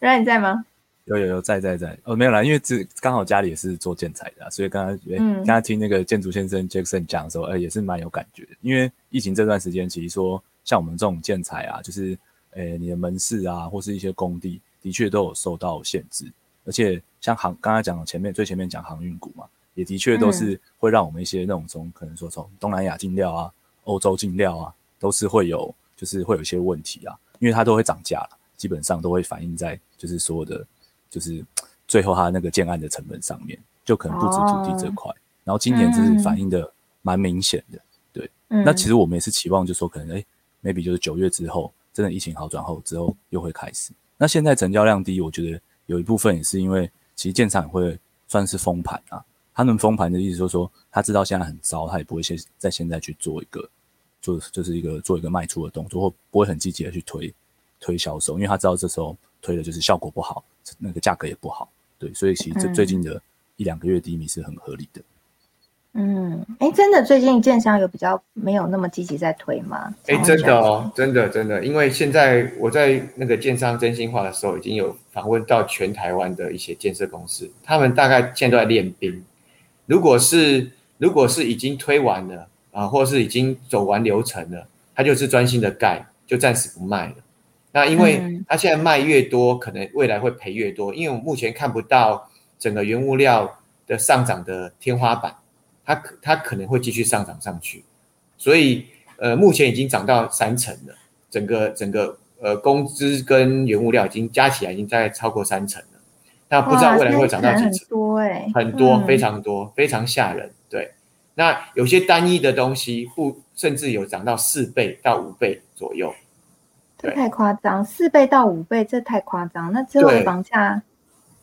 ？Ryan 在吗？有有有在在在哦，没有啦，因为这刚好家里也是做建材的，所以刚刚嗯，刚刚听那个建筑先生 Jackson 讲的时候，哎，也是蛮有感觉的。因为疫情这段时间，其实说像我们这种建材啊，就是诶，你的门市啊，或是一些工地，的确都有受到限制。而且像航刚才讲的前面最前面讲航运股嘛，也的确都是会让我们一些那种从可能说从东南亚进料啊、欧洲进料啊，都是会有就是会有一些问题啊，因为它都会涨价了，基本上都会反映在就是所有的就是 最后它那个建案的成本上面，就可能不止土地这块。然后今年就是反映的蛮明显的，对。那其实我们也是期望，就说可能哎，maybe 就是九月之后真的疫情好转后之后又会开始。那现在成交量低，我觉得。有一部分也是因为，其实建厂会算是封盘啊。他们封盘的意思就是说，他知道现在很糟，他也不会现在现在去做一个做就是一个做一个卖出的动作，或不会很积极的去推推销售，因为他知道这时候推的就是效果不好，那个价格也不好。对，所以其实这最近的一两个月低迷是很合理的。嗯，哎，真的，最近建商有比较没有那么积极在推吗？哎，真的哦，真的真的，因为现在我在那个建商真心话的时候，已经有访问到全台湾的一些建设公司，他们大概现在都在练兵。如果是如果是已经推完了啊，或是已经走完流程了，他就是专心的盖，就暂时不卖了。那因为他现在卖越多，可能未来会赔越多，因为我目前看不到整个原物料的上涨的天花板。它可它可能会继续上涨上去，所以呃目前已经涨到三成了，整个整个呃工资跟原物料已经加起来已经在超过三成了，那不知道未来会涨到几成？多哎，很多非常多非常吓人。对，那有些单一的东西不甚至有涨到四倍到五倍左右，这太夸张，四倍到五倍这太夸张。那之后的房价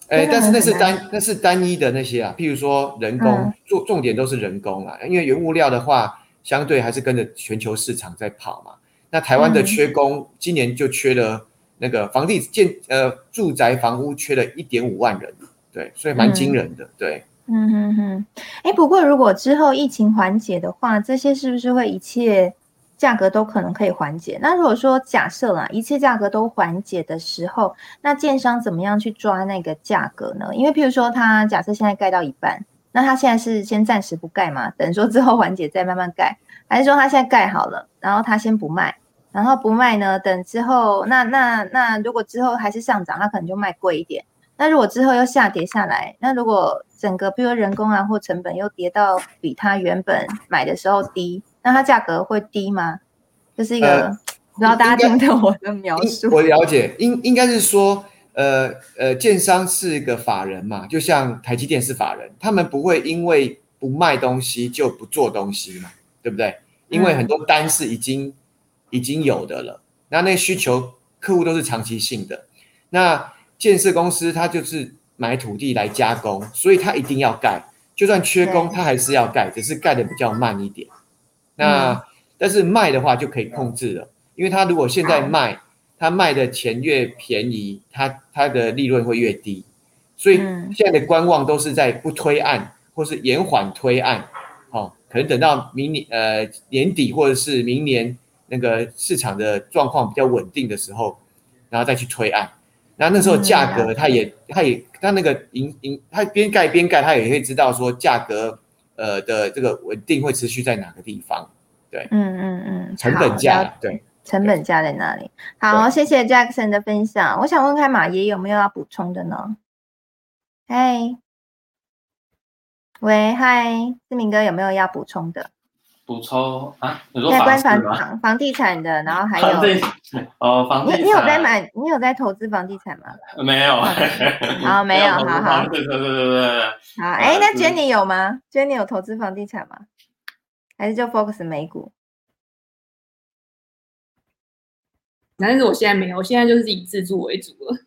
哎，但是那是单那是单一的那些啊，譬如说人工嗯，重重点都是人工啊，因为原物料的话，相对还是跟着全球市场在跑嘛。那台湾的嗯缺工，今年就缺了那个房地建呃住宅房屋缺了一点五万人，对，所以蛮惊人的，对。嗯哼哼，哎，不过如果之后疫情缓解的话，这些是不是会一切价格都可能可以缓解？那如果说假设啦，一切价格都缓解的时候，那建商怎么样去抓那个价格呢？因为譬如说，他假设现在盖到一半，那他现在是先暂时不盖嘛，等说之后缓解再慢慢盖，还是说他现在盖好了，然后他先不卖？然后不卖呢？等之后，那那那如果之后还是上涨，他可能就卖贵一点。那如果之后又下跌下来，那如果整个比如人工啊或成本又跌到比他原本买的时候低，那它价格会低吗？这是一个、呃不知道大家听不懂我的描述。我了解，应应该是说，呃呃，建商是一个法人嘛，就像台积电是法人，他们不会因为不卖东西就不做东西嘛，对不对？因为很多单是已经已经有的了，那那需求客户都是长期性的，那建设公司它就是买土地来加工，所以它一定要盖，就算缺工，对它还是要盖，只是盖的比较慢一点。那、但是卖的话就可以控制了。因为他如果现在卖，他卖的钱越便宜，他他的利润会越低，所以嗯现在的观望都是在不推案或是延缓推案，哦，可能等到明年呃年底或者是明年那个市场的状况比较稳定的时候，然后再去推案。然后那时候价格，他也他也他那个营营，他边盖边盖，他也会知道说价格呃的这个稳定会持续在哪个地方，对嗯嗯嗯，成本价对。成本价在哪里？好，谢谢 Jackson 的分享。我想问看马爷有没有要补充的呢？嗨，喂，嗨，志明哥有没有要补充的？补充啊，你说在关房房？房房地产的，然后还房地有哦，房地产你你有在买，你有在投资房地产吗？没有？好 没有好好对对对对对对。好，哎，那是 Jenny 有吗？Jenny 有投资房地产吗？还是就 focus 美股？但是我现在没有，我现在就是以自住为主了。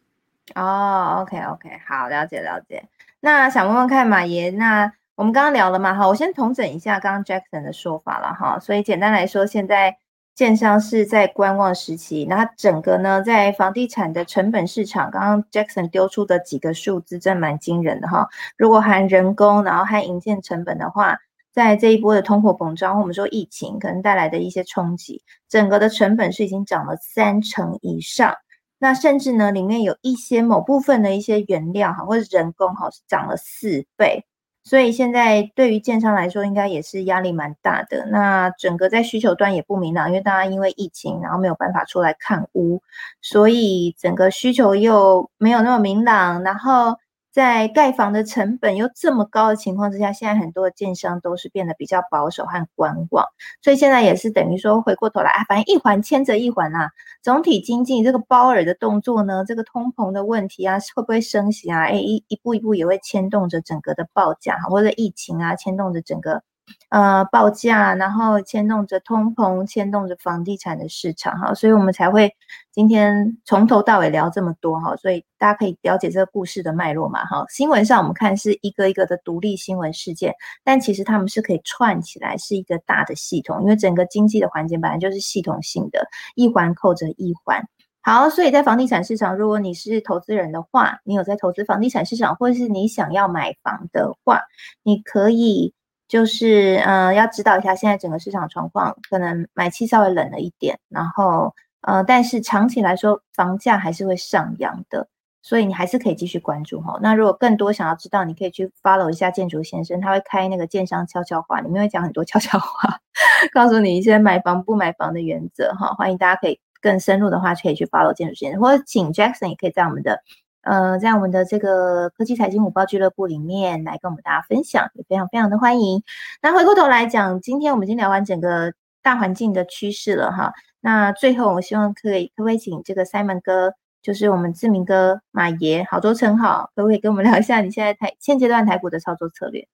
哦，OK OK，好，了解了解。那想问问看马爷，那我们刚刚聊了嘛，哈，我先统整一下刚刚 Jackson 的说法了哈。所以简单来说，现在建商是在观望时期，那整个呢，在房地产的成本市场，刚刚 Jackson 丢出的几个数字真蛮惊人的哈。如果含人工，然后含营建成本的话，在这一波的通货膨胀，我们说疫情可能带来的一些冲击，整个的成本是已经涨了三成以上。那甚至呢，里面有一些某部分的一些原料哈，或者人工哈，是涨了四倍。所以现在对于建商来说，应该也是压力蛮大的。那整个在需求端也不明朗，因为大家因为疫情，然后没有办法出来看屋，所以整个需求又没有那么明朗。然后在盖房的成本又这么高的情况之下，现在很多的建商都是变得比较保守和观望。所以现在也是等于说回过头来啊，反正一环牵着一环啊。总体经济这个包尔的动作呢，这个通膨的问题啊，会不会升息啊？哎，一一步一步也会牵动着整个的报价，或者疫情啊，牵动着整个呃报价，然后牵动着通膨，牵动着房地产的市场哈，所以我们才会今天从头到尾聊这么多哈，所以大家可以了解这个故事的脉络嘛哈。新闻上我们看是一个一个的独立新闻事件，但其实他们是可以串起来，是一个大的系统，因为整个经济的环节本来就是系统性的，一环扣着一环。好，所以在房地产市场，如果你是投资人的话，你有在投资房地产市场，或是你想要买房的话，你可以就是呃要知道一下现在整个市场状况，可能买气稍微冷了一点，然后呃，但是长期来说房价还是会上扬的，所以你还是可以继续关注哈。那如果更多想要知道，你可以去 follow 一下建筑先生，他会开那个建商悄悄话，里面会讲很多悄悄话，告诉你一些买房不买房的原则哈。欢迎大家可以更深入的话，可以去 follow 建筑先生，或者请 Jackson 也可以在我们的。呃，在我们的这个科技财经五报俱乐部里面来跟我们大家分享，也非常非常的欢迎。那回过头来讲，今天我们已经聊完整个大环境的趋势了哈。那最后，我希望可以可不可以请这个 Simon 哥，就是我们志明哥马爷，好多称号，可不可以跟我们聊一下你现在台现阶段台股的操作策略？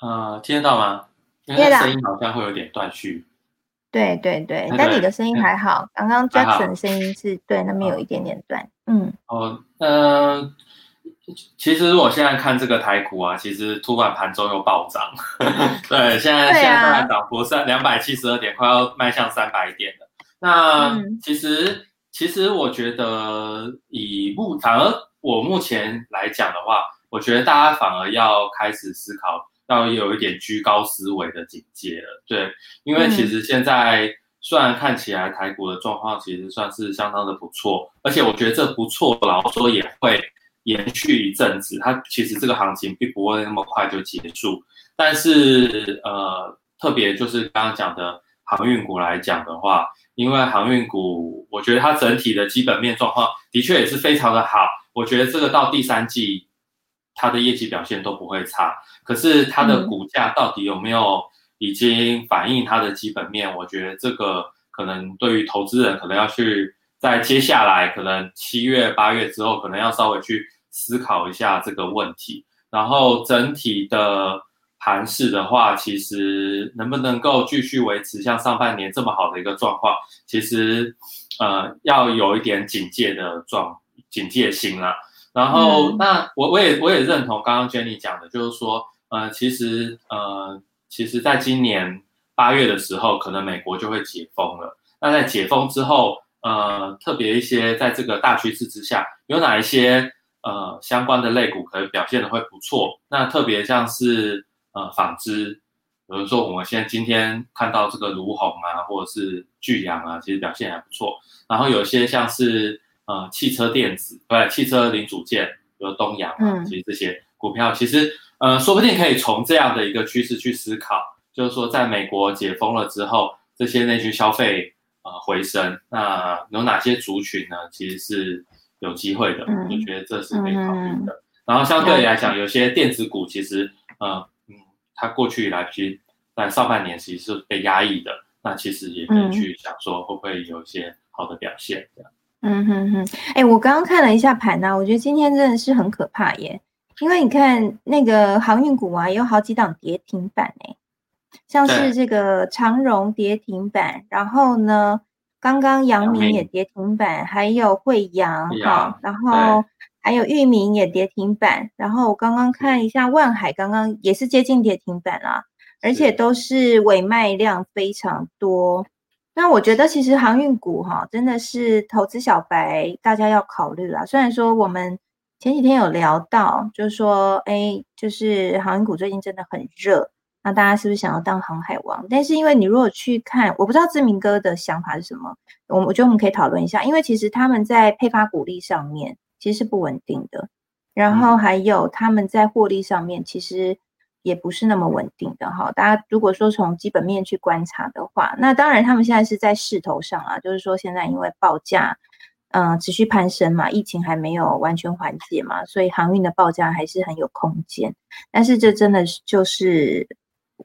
呃，听得到吗？因听得到为声音好像会有点断续。对对对，那但你的声音还好，刚刚还好 Jackson 的声音是对那边有一点点断，嗯哦，呃，其实我现在看这个台股啊，其实突然盘中又暴涨，对，现在、现在大概涨幅三两百七十二点，快要迈向三百点了。那、嗯其实其实我觉得以目反而我目前来讲的话，我觉得大家反而要开始思考，要有一点居高思维的警戒了。对，因为其实现在虽然看起来台股的状况其实算是相当的不错，而且我觉得这不错，老实说也会延续一阵子。它其实这个行情并不会那么快就结束，但是呃，特别就是刚刚讲的航运股来讲的话，因为航运股，我觉得它整体的基本面状况的确也是非常的好。我觉得这个到第三季，它的业绩表现都不会差。可是它的股价到底有没有已经反映它的基本面？我觉得这个可能对于投资人可能要去在接下来可能七月、八月之后，可能要稍微去思考一下这个问题。然后整体的盘势的话，其实能不能够继续维持像上半年这么好的一个状况，其实呃要有一点警戒的状警戒心啦。然后、嗯那我我也我也认同刚刚 Jenny 讲的，就是说呃其实呃其实在今年八月的时候，可能美国就会解封了。那在解封之后，呃特别一些在这个大趋势之下，有哪一些呃相关的类股可能表现的会不错？那特别像是呃纺织，比如说我们现在今天看到这个卢红啊，或者是巨阳啊，其实表现还不错。然后有些像是呃汽车电子，不对，汽车零组件，比如东阳啊，嗯其实这些股票其实呃说不定可以从这样的一个趋势去思考，就是说在美国解封了之后，这些内需消费呃回升，那有哪些族群呢？其实是有机会的，嗯我觉得这是可以考虑的。然后相对来讲，有些电子股其实呃嗯，它过去以来其实在上半年其实是被压抑的，那其实也可以去想说会不会有一些好的表现这样。嗯哼哼，哎、我刚刚看了一下盘啊、我觉得今天真的是很可怕耶，因为你看那个航运股啊，有好几档跌停板哎、像是这个长荣跌停板，然后呢，刚刚阳阳明明也跌停板，还有惠阳惠哈，然后还有裕民也跌停板，然后我刚刚看一下万海，刚刚也是接近跌停板啦，而且都是尾卖量非常多。那我觉得其实航运股哈，真的是投资小白大家要考虑啦。虽然说我们前几天有聊到，就是说，哎，就是航运股最近真的很热，那大家是不是想要当航海王？但是因为你如果去看，我不知道志明哥的想法是什么，我我觉得我们可以讨论一下，因为其实他们在配发股利上面其实是不稳定的，然后还有他们在获利上面其实也不是那么稳定的哈。大家如果说从基本面去观察的话，那当然他们现在是在势头上啊，就是说现在因为报价。嗯，持续攀升嘛，疫情还没有完全缓解嘛，所以航运的报价还是很有空间。但是这真的就是，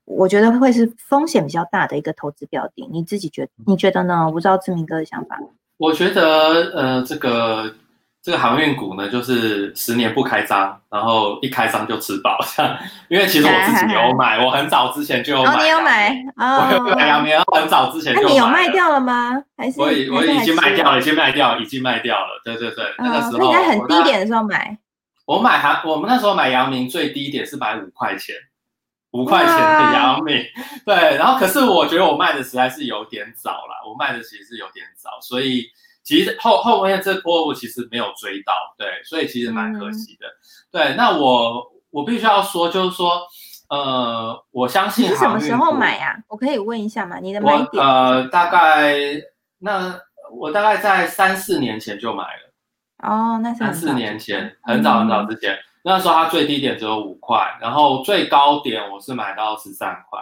我觉得会是风险比较大的一个投资标的。你自己觉你觉得呢？我不知道志明哥的想法。我觉得呃，这个这个航运股呢，就是十年不开张，然后一开张就吃饱，这样。因为其实我自己有买，我很早之前就有买。哦，你有买我有买阳哦？明，很早之前那就你有卖？掉了吗？还是我已我已经卖掉了，已经卖掉了，已经卖掉了。对对对，那个哦时候所以你在很低点的时候买。我买还我们那时候买阳明最低点是买五块钱，五块钱的阳明，对，然后可是我觉得我卖的实在是有点早了，我卖的其实是有点早，所以其实后后面这波我其实没有追到，对，所以其实蛮可惜的。对，那我我必须要说，就是说，呃，我相信你什么时候买啊？我可以问一下吗？你的买点？呃大概那我大概在三四年前就买了。哦，那三四年前，很早很早之前，那时候它最低点只有五块，然后最高点我是买到十三块，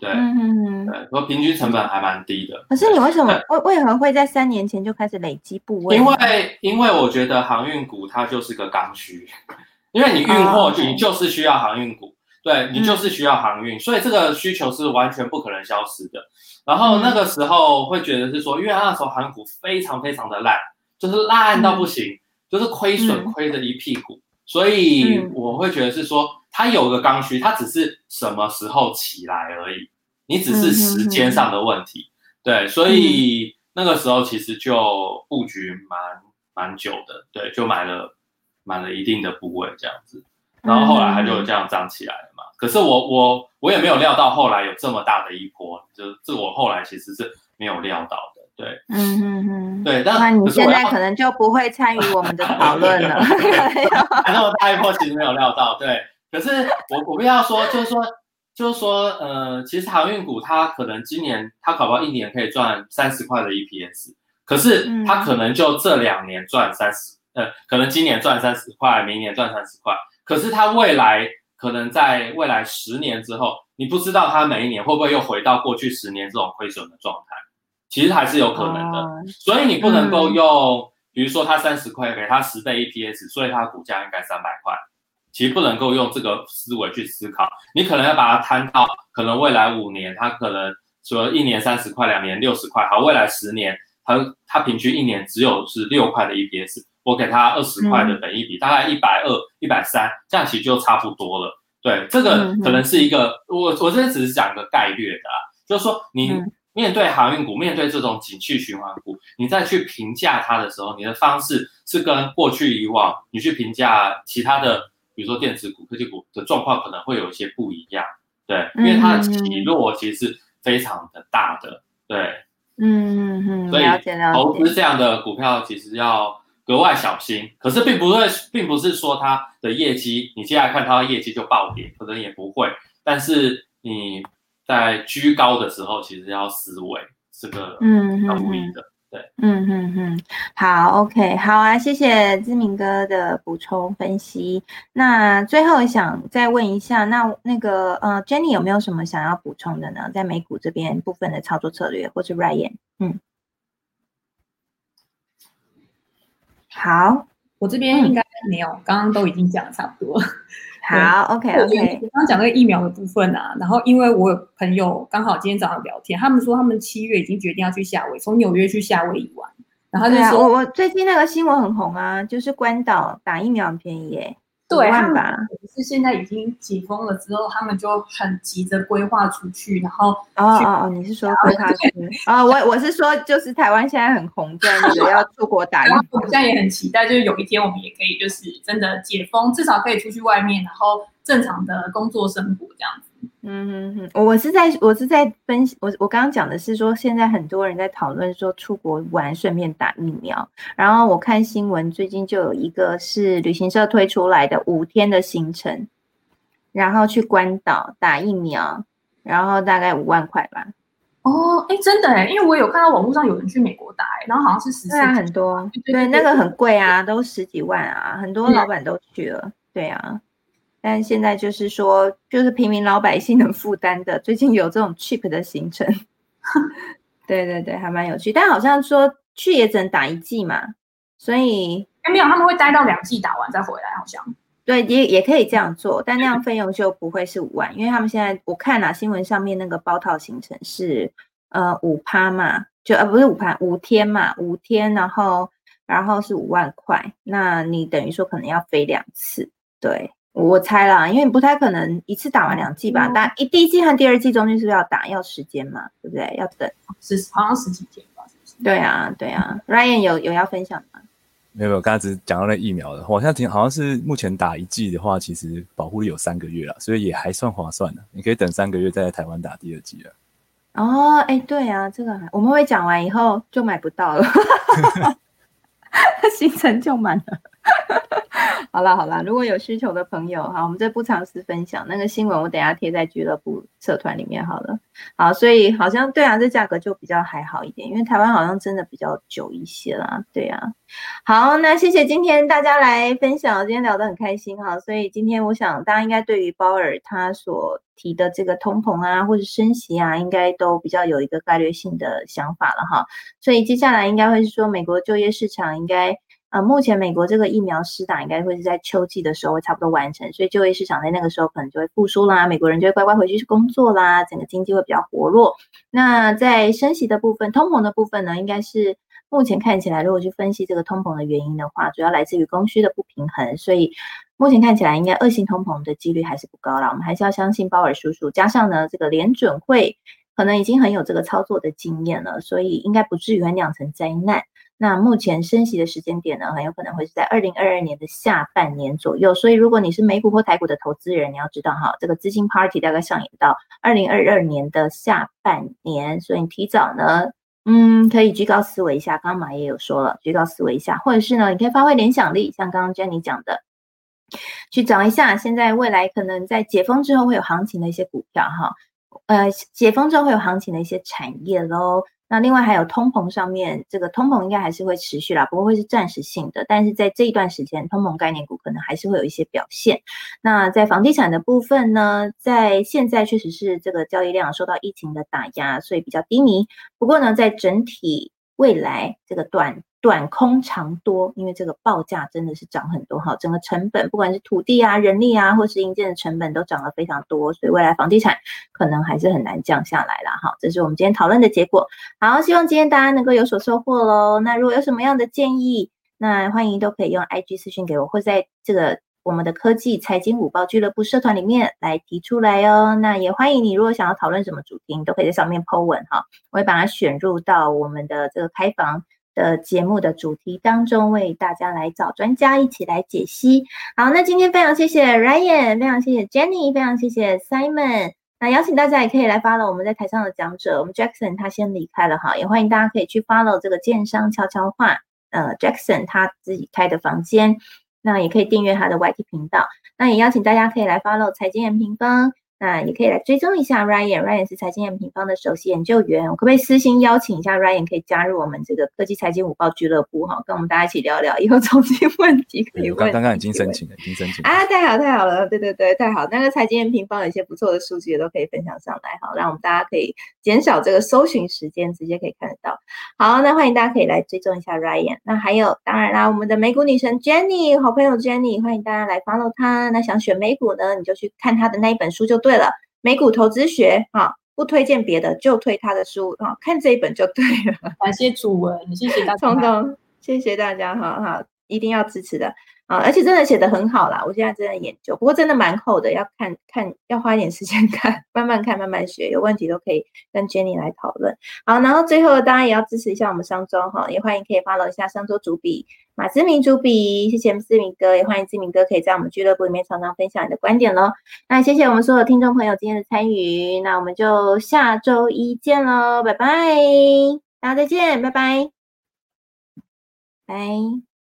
对，嗯嗯嗯。对，说平均成本还蛮低的。可是你为什么为为何会在三年前就开始累积部位？因为因为我觉得航运股它就是个刚需，因为你运货哦你就是需要航运股，对你就是需要航运，所以这个需求是完全不可能消失的。然后那个时候会觉得是说，因为那时候航运股非常非常的烂，就是烂到不行，就是亏损嗯亏的一屁股，所以嗯我会觉得是说，它有个刚需，它只是什么时候起来而已，你只是时间上的问题。对，所以那个时候其实就布局蛮蛮久的，对，就买了买了一定的部位这样子，然后后来它就这样涨起来了嘛。可是我我我也没有料到后来有这么大的一波，就这我后来其实是没有料到的，对，嗯嗯嗯，对。但那你现在可能就不会参与我们的讨论了。那么大一波其实没有料到，对。可是我我不要说，就是说。就是说，呃，其实航运股它可能今年它搞不好一年可以赚三十块的 EPS，可是它可能就这两年赚三十，呃，可能今年赚三十块，明年赚三十块，可是它未来可能在未来十年之后，你不知道它每一年会不会又回到过去十年这种亏损的状态，其实还是有可能的，所以你不能够用，比如说它三十块给它十倍 EPS，所以它股价应该三百块。其实不能够用这个思维去思考，你可能要把它摊到可能未来五年，它可能说一年三十块，两年六十块，好，未来十年，它它平均一年只有是六块的 EPS，我给它二十块的本益比，大概一百二、一百三，这样其实就差不多了。对，这个可能是一个，我我这边只是讲个概率的啊，就是说你面对航运股，面对这种景气循环股，你再去评价它的时候，你的方式是跟过去以往你去评价其他的。比如说电子股、科技股的状况可能会有一些不一样，对，因为它的起落其实是非常的大的，对，嗯嗯嗯，所以投资这样的股票其实要格外小心。可是并不会，并不是说它的业绩，你接下来看它的业绩就暴跌，可能也不会。但是你在居高的时候，其实要思维这个，嗯，要注意的。嗯嗯嗯，好，OK，好啊，谢谢志明哥的补充分析。那最后想再问一下，那那个呃，Jenny 有没有什么想要补充的呢？在美股这边部分的操作策略，或是 Ryan？嗯，好，我这边应该没有，刚刚都已经讲的差不多。好，OK，OK。刚刚讲那个疫苗的部分啊，然后因为我有朋友刚好今天早上聊天，他们说他们七月已经决定要去夏威夷，从纽约去夏威夷玩。然后就说，我我最近那个新闻很红啊，就是关岛打疫苗很便宜耶。对，他们是现在已经解封了之后，他们就很急着规划出去，然后哦哦哦，你是说规划去？啊，我我是说，就是台湾现在很红，在那个要出国打疫苗，我现在也很期待，就是有一天我们也可以就是真的解封，至少可以出去外面，然后正常的工作生活这样子。嗯哼哼，我是在我是在分析，我我刚刚讲的是说，现在很多人在讨论说出国玩顺便打疫苗，然后我看新闻最近就有一个是旅行社推出来的五天的行程，然后去关岛打疫苗，然后大概五万块吧。哦，哎，真的哎，因为我有看到网络上有人去美国打，然后好像是十四，很多，对，那个很贵啊，都十几万啊，很多老板都去了，对啊。但现在就是说，就是平民老百姓能负担的，最近有这种 cheap 的行程，对对对，还蛮有趣。但好像说去也只能打一季嘛，所以没有他们会待到两季打完再回来，好像对也也可以这样做，但那样费用就不会是五万，因为他们现在我看啊新闻上面那个包套行程是呃五趴嘛，就呃不是五趴五天嘛，五天然后然后是五万块，那你等于说可能要飞两次，对。我猜啦，因为你不太可能一次打完两季吧？但一第一季和第二季中间是不是要打？要时间嘛，对不对？要等十好像十几天吧？对啊，对啊。Ryan 有有要分享吗？没有没有，刚才只是讲到那疫苗的，好像听好像是目前打一剂的话，其实保护力有三个月了，所以也还算划算的。你可以等三个月再在台湾打第二季了。哦，哎，对啊，这个我们会讲完以后就买不到了，行程就满了。好了好了，如果有需求的朋友，哈，我们这不尝试分享那个新闻，我等下贴在俱乐部社团里面好了。好，所以好像对啊，这价格就比较还好一点，因为台湾好像真的比较久一些啦。对啊，好，那谢谢今天大家来分享，今天聊得很开心哈。所以今天我想大家应该对于鲍尔他所提的这个通膨啊，或者升息啊，应该都比较有一个概率性的想法了哈。所以接下来应该会是说，美国就业市场应该。呃，目前美国这个疫苗施打应该会是在秋季的时候会差不多完成，所以就业市场在那个时候可能就会复苏啦，美国人就会乖乖回去去工作啦，整个经济会比较活络。那在升息的部分，通膨的部分呢，应该是目前看起来，如果去分析这个通膨的原因的话，主要来自于供需的不平衡，所以目前看起来应该恶性通膨的几率还是不高啦。我们还是要相信鲍尔叔叔，加上呢这个联准会可能已经很有这个操作的经验了，所以应该不至于会酿成灾难。那目前升息的时间点呢，很有可能会是在二零二二年的下半年左右。所以如果你是美股或台股的投资人，你要知道哈，这个资金 party 大概上演到二零二二年的下半年，所以你提早呢，嗯，可以居高思维一下。刚刚马也有说了，居高思维一下，或者是呢，你可以发挥联想力，像刚刚 Jenny 讲的。去找一下，现在未来可能在解封之后会有行情的一些股票哈，呃，解封之后会有行情的一些产业喽。那另外还有通膨上面，这个通膨应该还是会持续啦，不过会是暂时性的。但是在这一段时间，通膨概念股可能还是会有一些表现。那在房地产的部分呢，在现在确实是这个交易量受到疫情的打压，所以比较低迷。不过呢，在整体未来这个段。短空长多，因为这个报价真的是涨很多哈，整个成本不管是土地啊、人力啊，或是硬件的成本都涨了非常多，所以未来房地产可能还是很难降下来了哈。这是我们今天讨论的结果。好，希望今天大家能够有所收获喽。那如果有什么样的建议，那欢迎都可以用 IG 私讯给我，或在这个我们的科技财经五报俱乐部社团里面来提出来哦。那也欢迎你，如果想要讨论什么主题，你都可以在上面 Po 文哈，我会把它选入到我们的这个开房。的节目的主题当中，为大家来找专家一起来解析。好，那今天非常谢谢 Ryan，非常谢谢 Jenny，非常谢谢 Simon。那邀请大家也可以来 follow 我们在台上的讲者，我们 Jackson 他先离开了哈，也欢迎大家可以去 follow 这个剑商悄悄话，呃，Jackson 他自己开的房间，那也可以订阅他的 YT 频道。那也邀请大家可以来 follow 财经人平方。那也可以来追踪一下 Ryan，Ryan 是财经研平方的首席研究员，我可不可以私信邀请一下 Ryan，可以加入我们这个科技财经五报俱乐部哈，跟我们大家一起聊聊以后重新问题可以问。刚刚已经申请了，已经申请啊，太好太好了，对对对，太好，那个财经研平方有一些不错的数据也都可以分享上来哈，让我们大家可以减少这个搜寻时间，直接可以看得到。好，那欢迎大家可以来追踪一下 Ryan，那还有当然啦，我们的美股女神 Jenny，好朋友 Jenny，欢迎大家来 follow 她。那想选美股呢，你就去看她的那一本书就对了。美股投资学，啊，不推荐别的，就推他的书，啊，看这一本就对了。感谢主文，谢谢大家，谢谢大家，哈哈，一定要支持的。啊，而且真的写的很好啦，我现在正在研究，不过真的蛮厚的，要看看，要花一点时间 看，慢慢看，慢慢学，有问题都可以跟 Jenny 来讨论。好，然后最后大家也要支持一下我们商周哈，也欢迎可以 follow 一下商周主笔马志明主笔，谢谢我们志明哥，也欢迎志明哥可以在我们俱乐部里面常常分享你的观点喽。那谢谢我们所有听众朋友今天的参与，那我们就下周一见喽，拜拜，大家再见，拜拜，拜。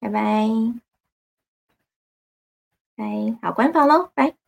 拜拜，拜，好，关房喽，拜。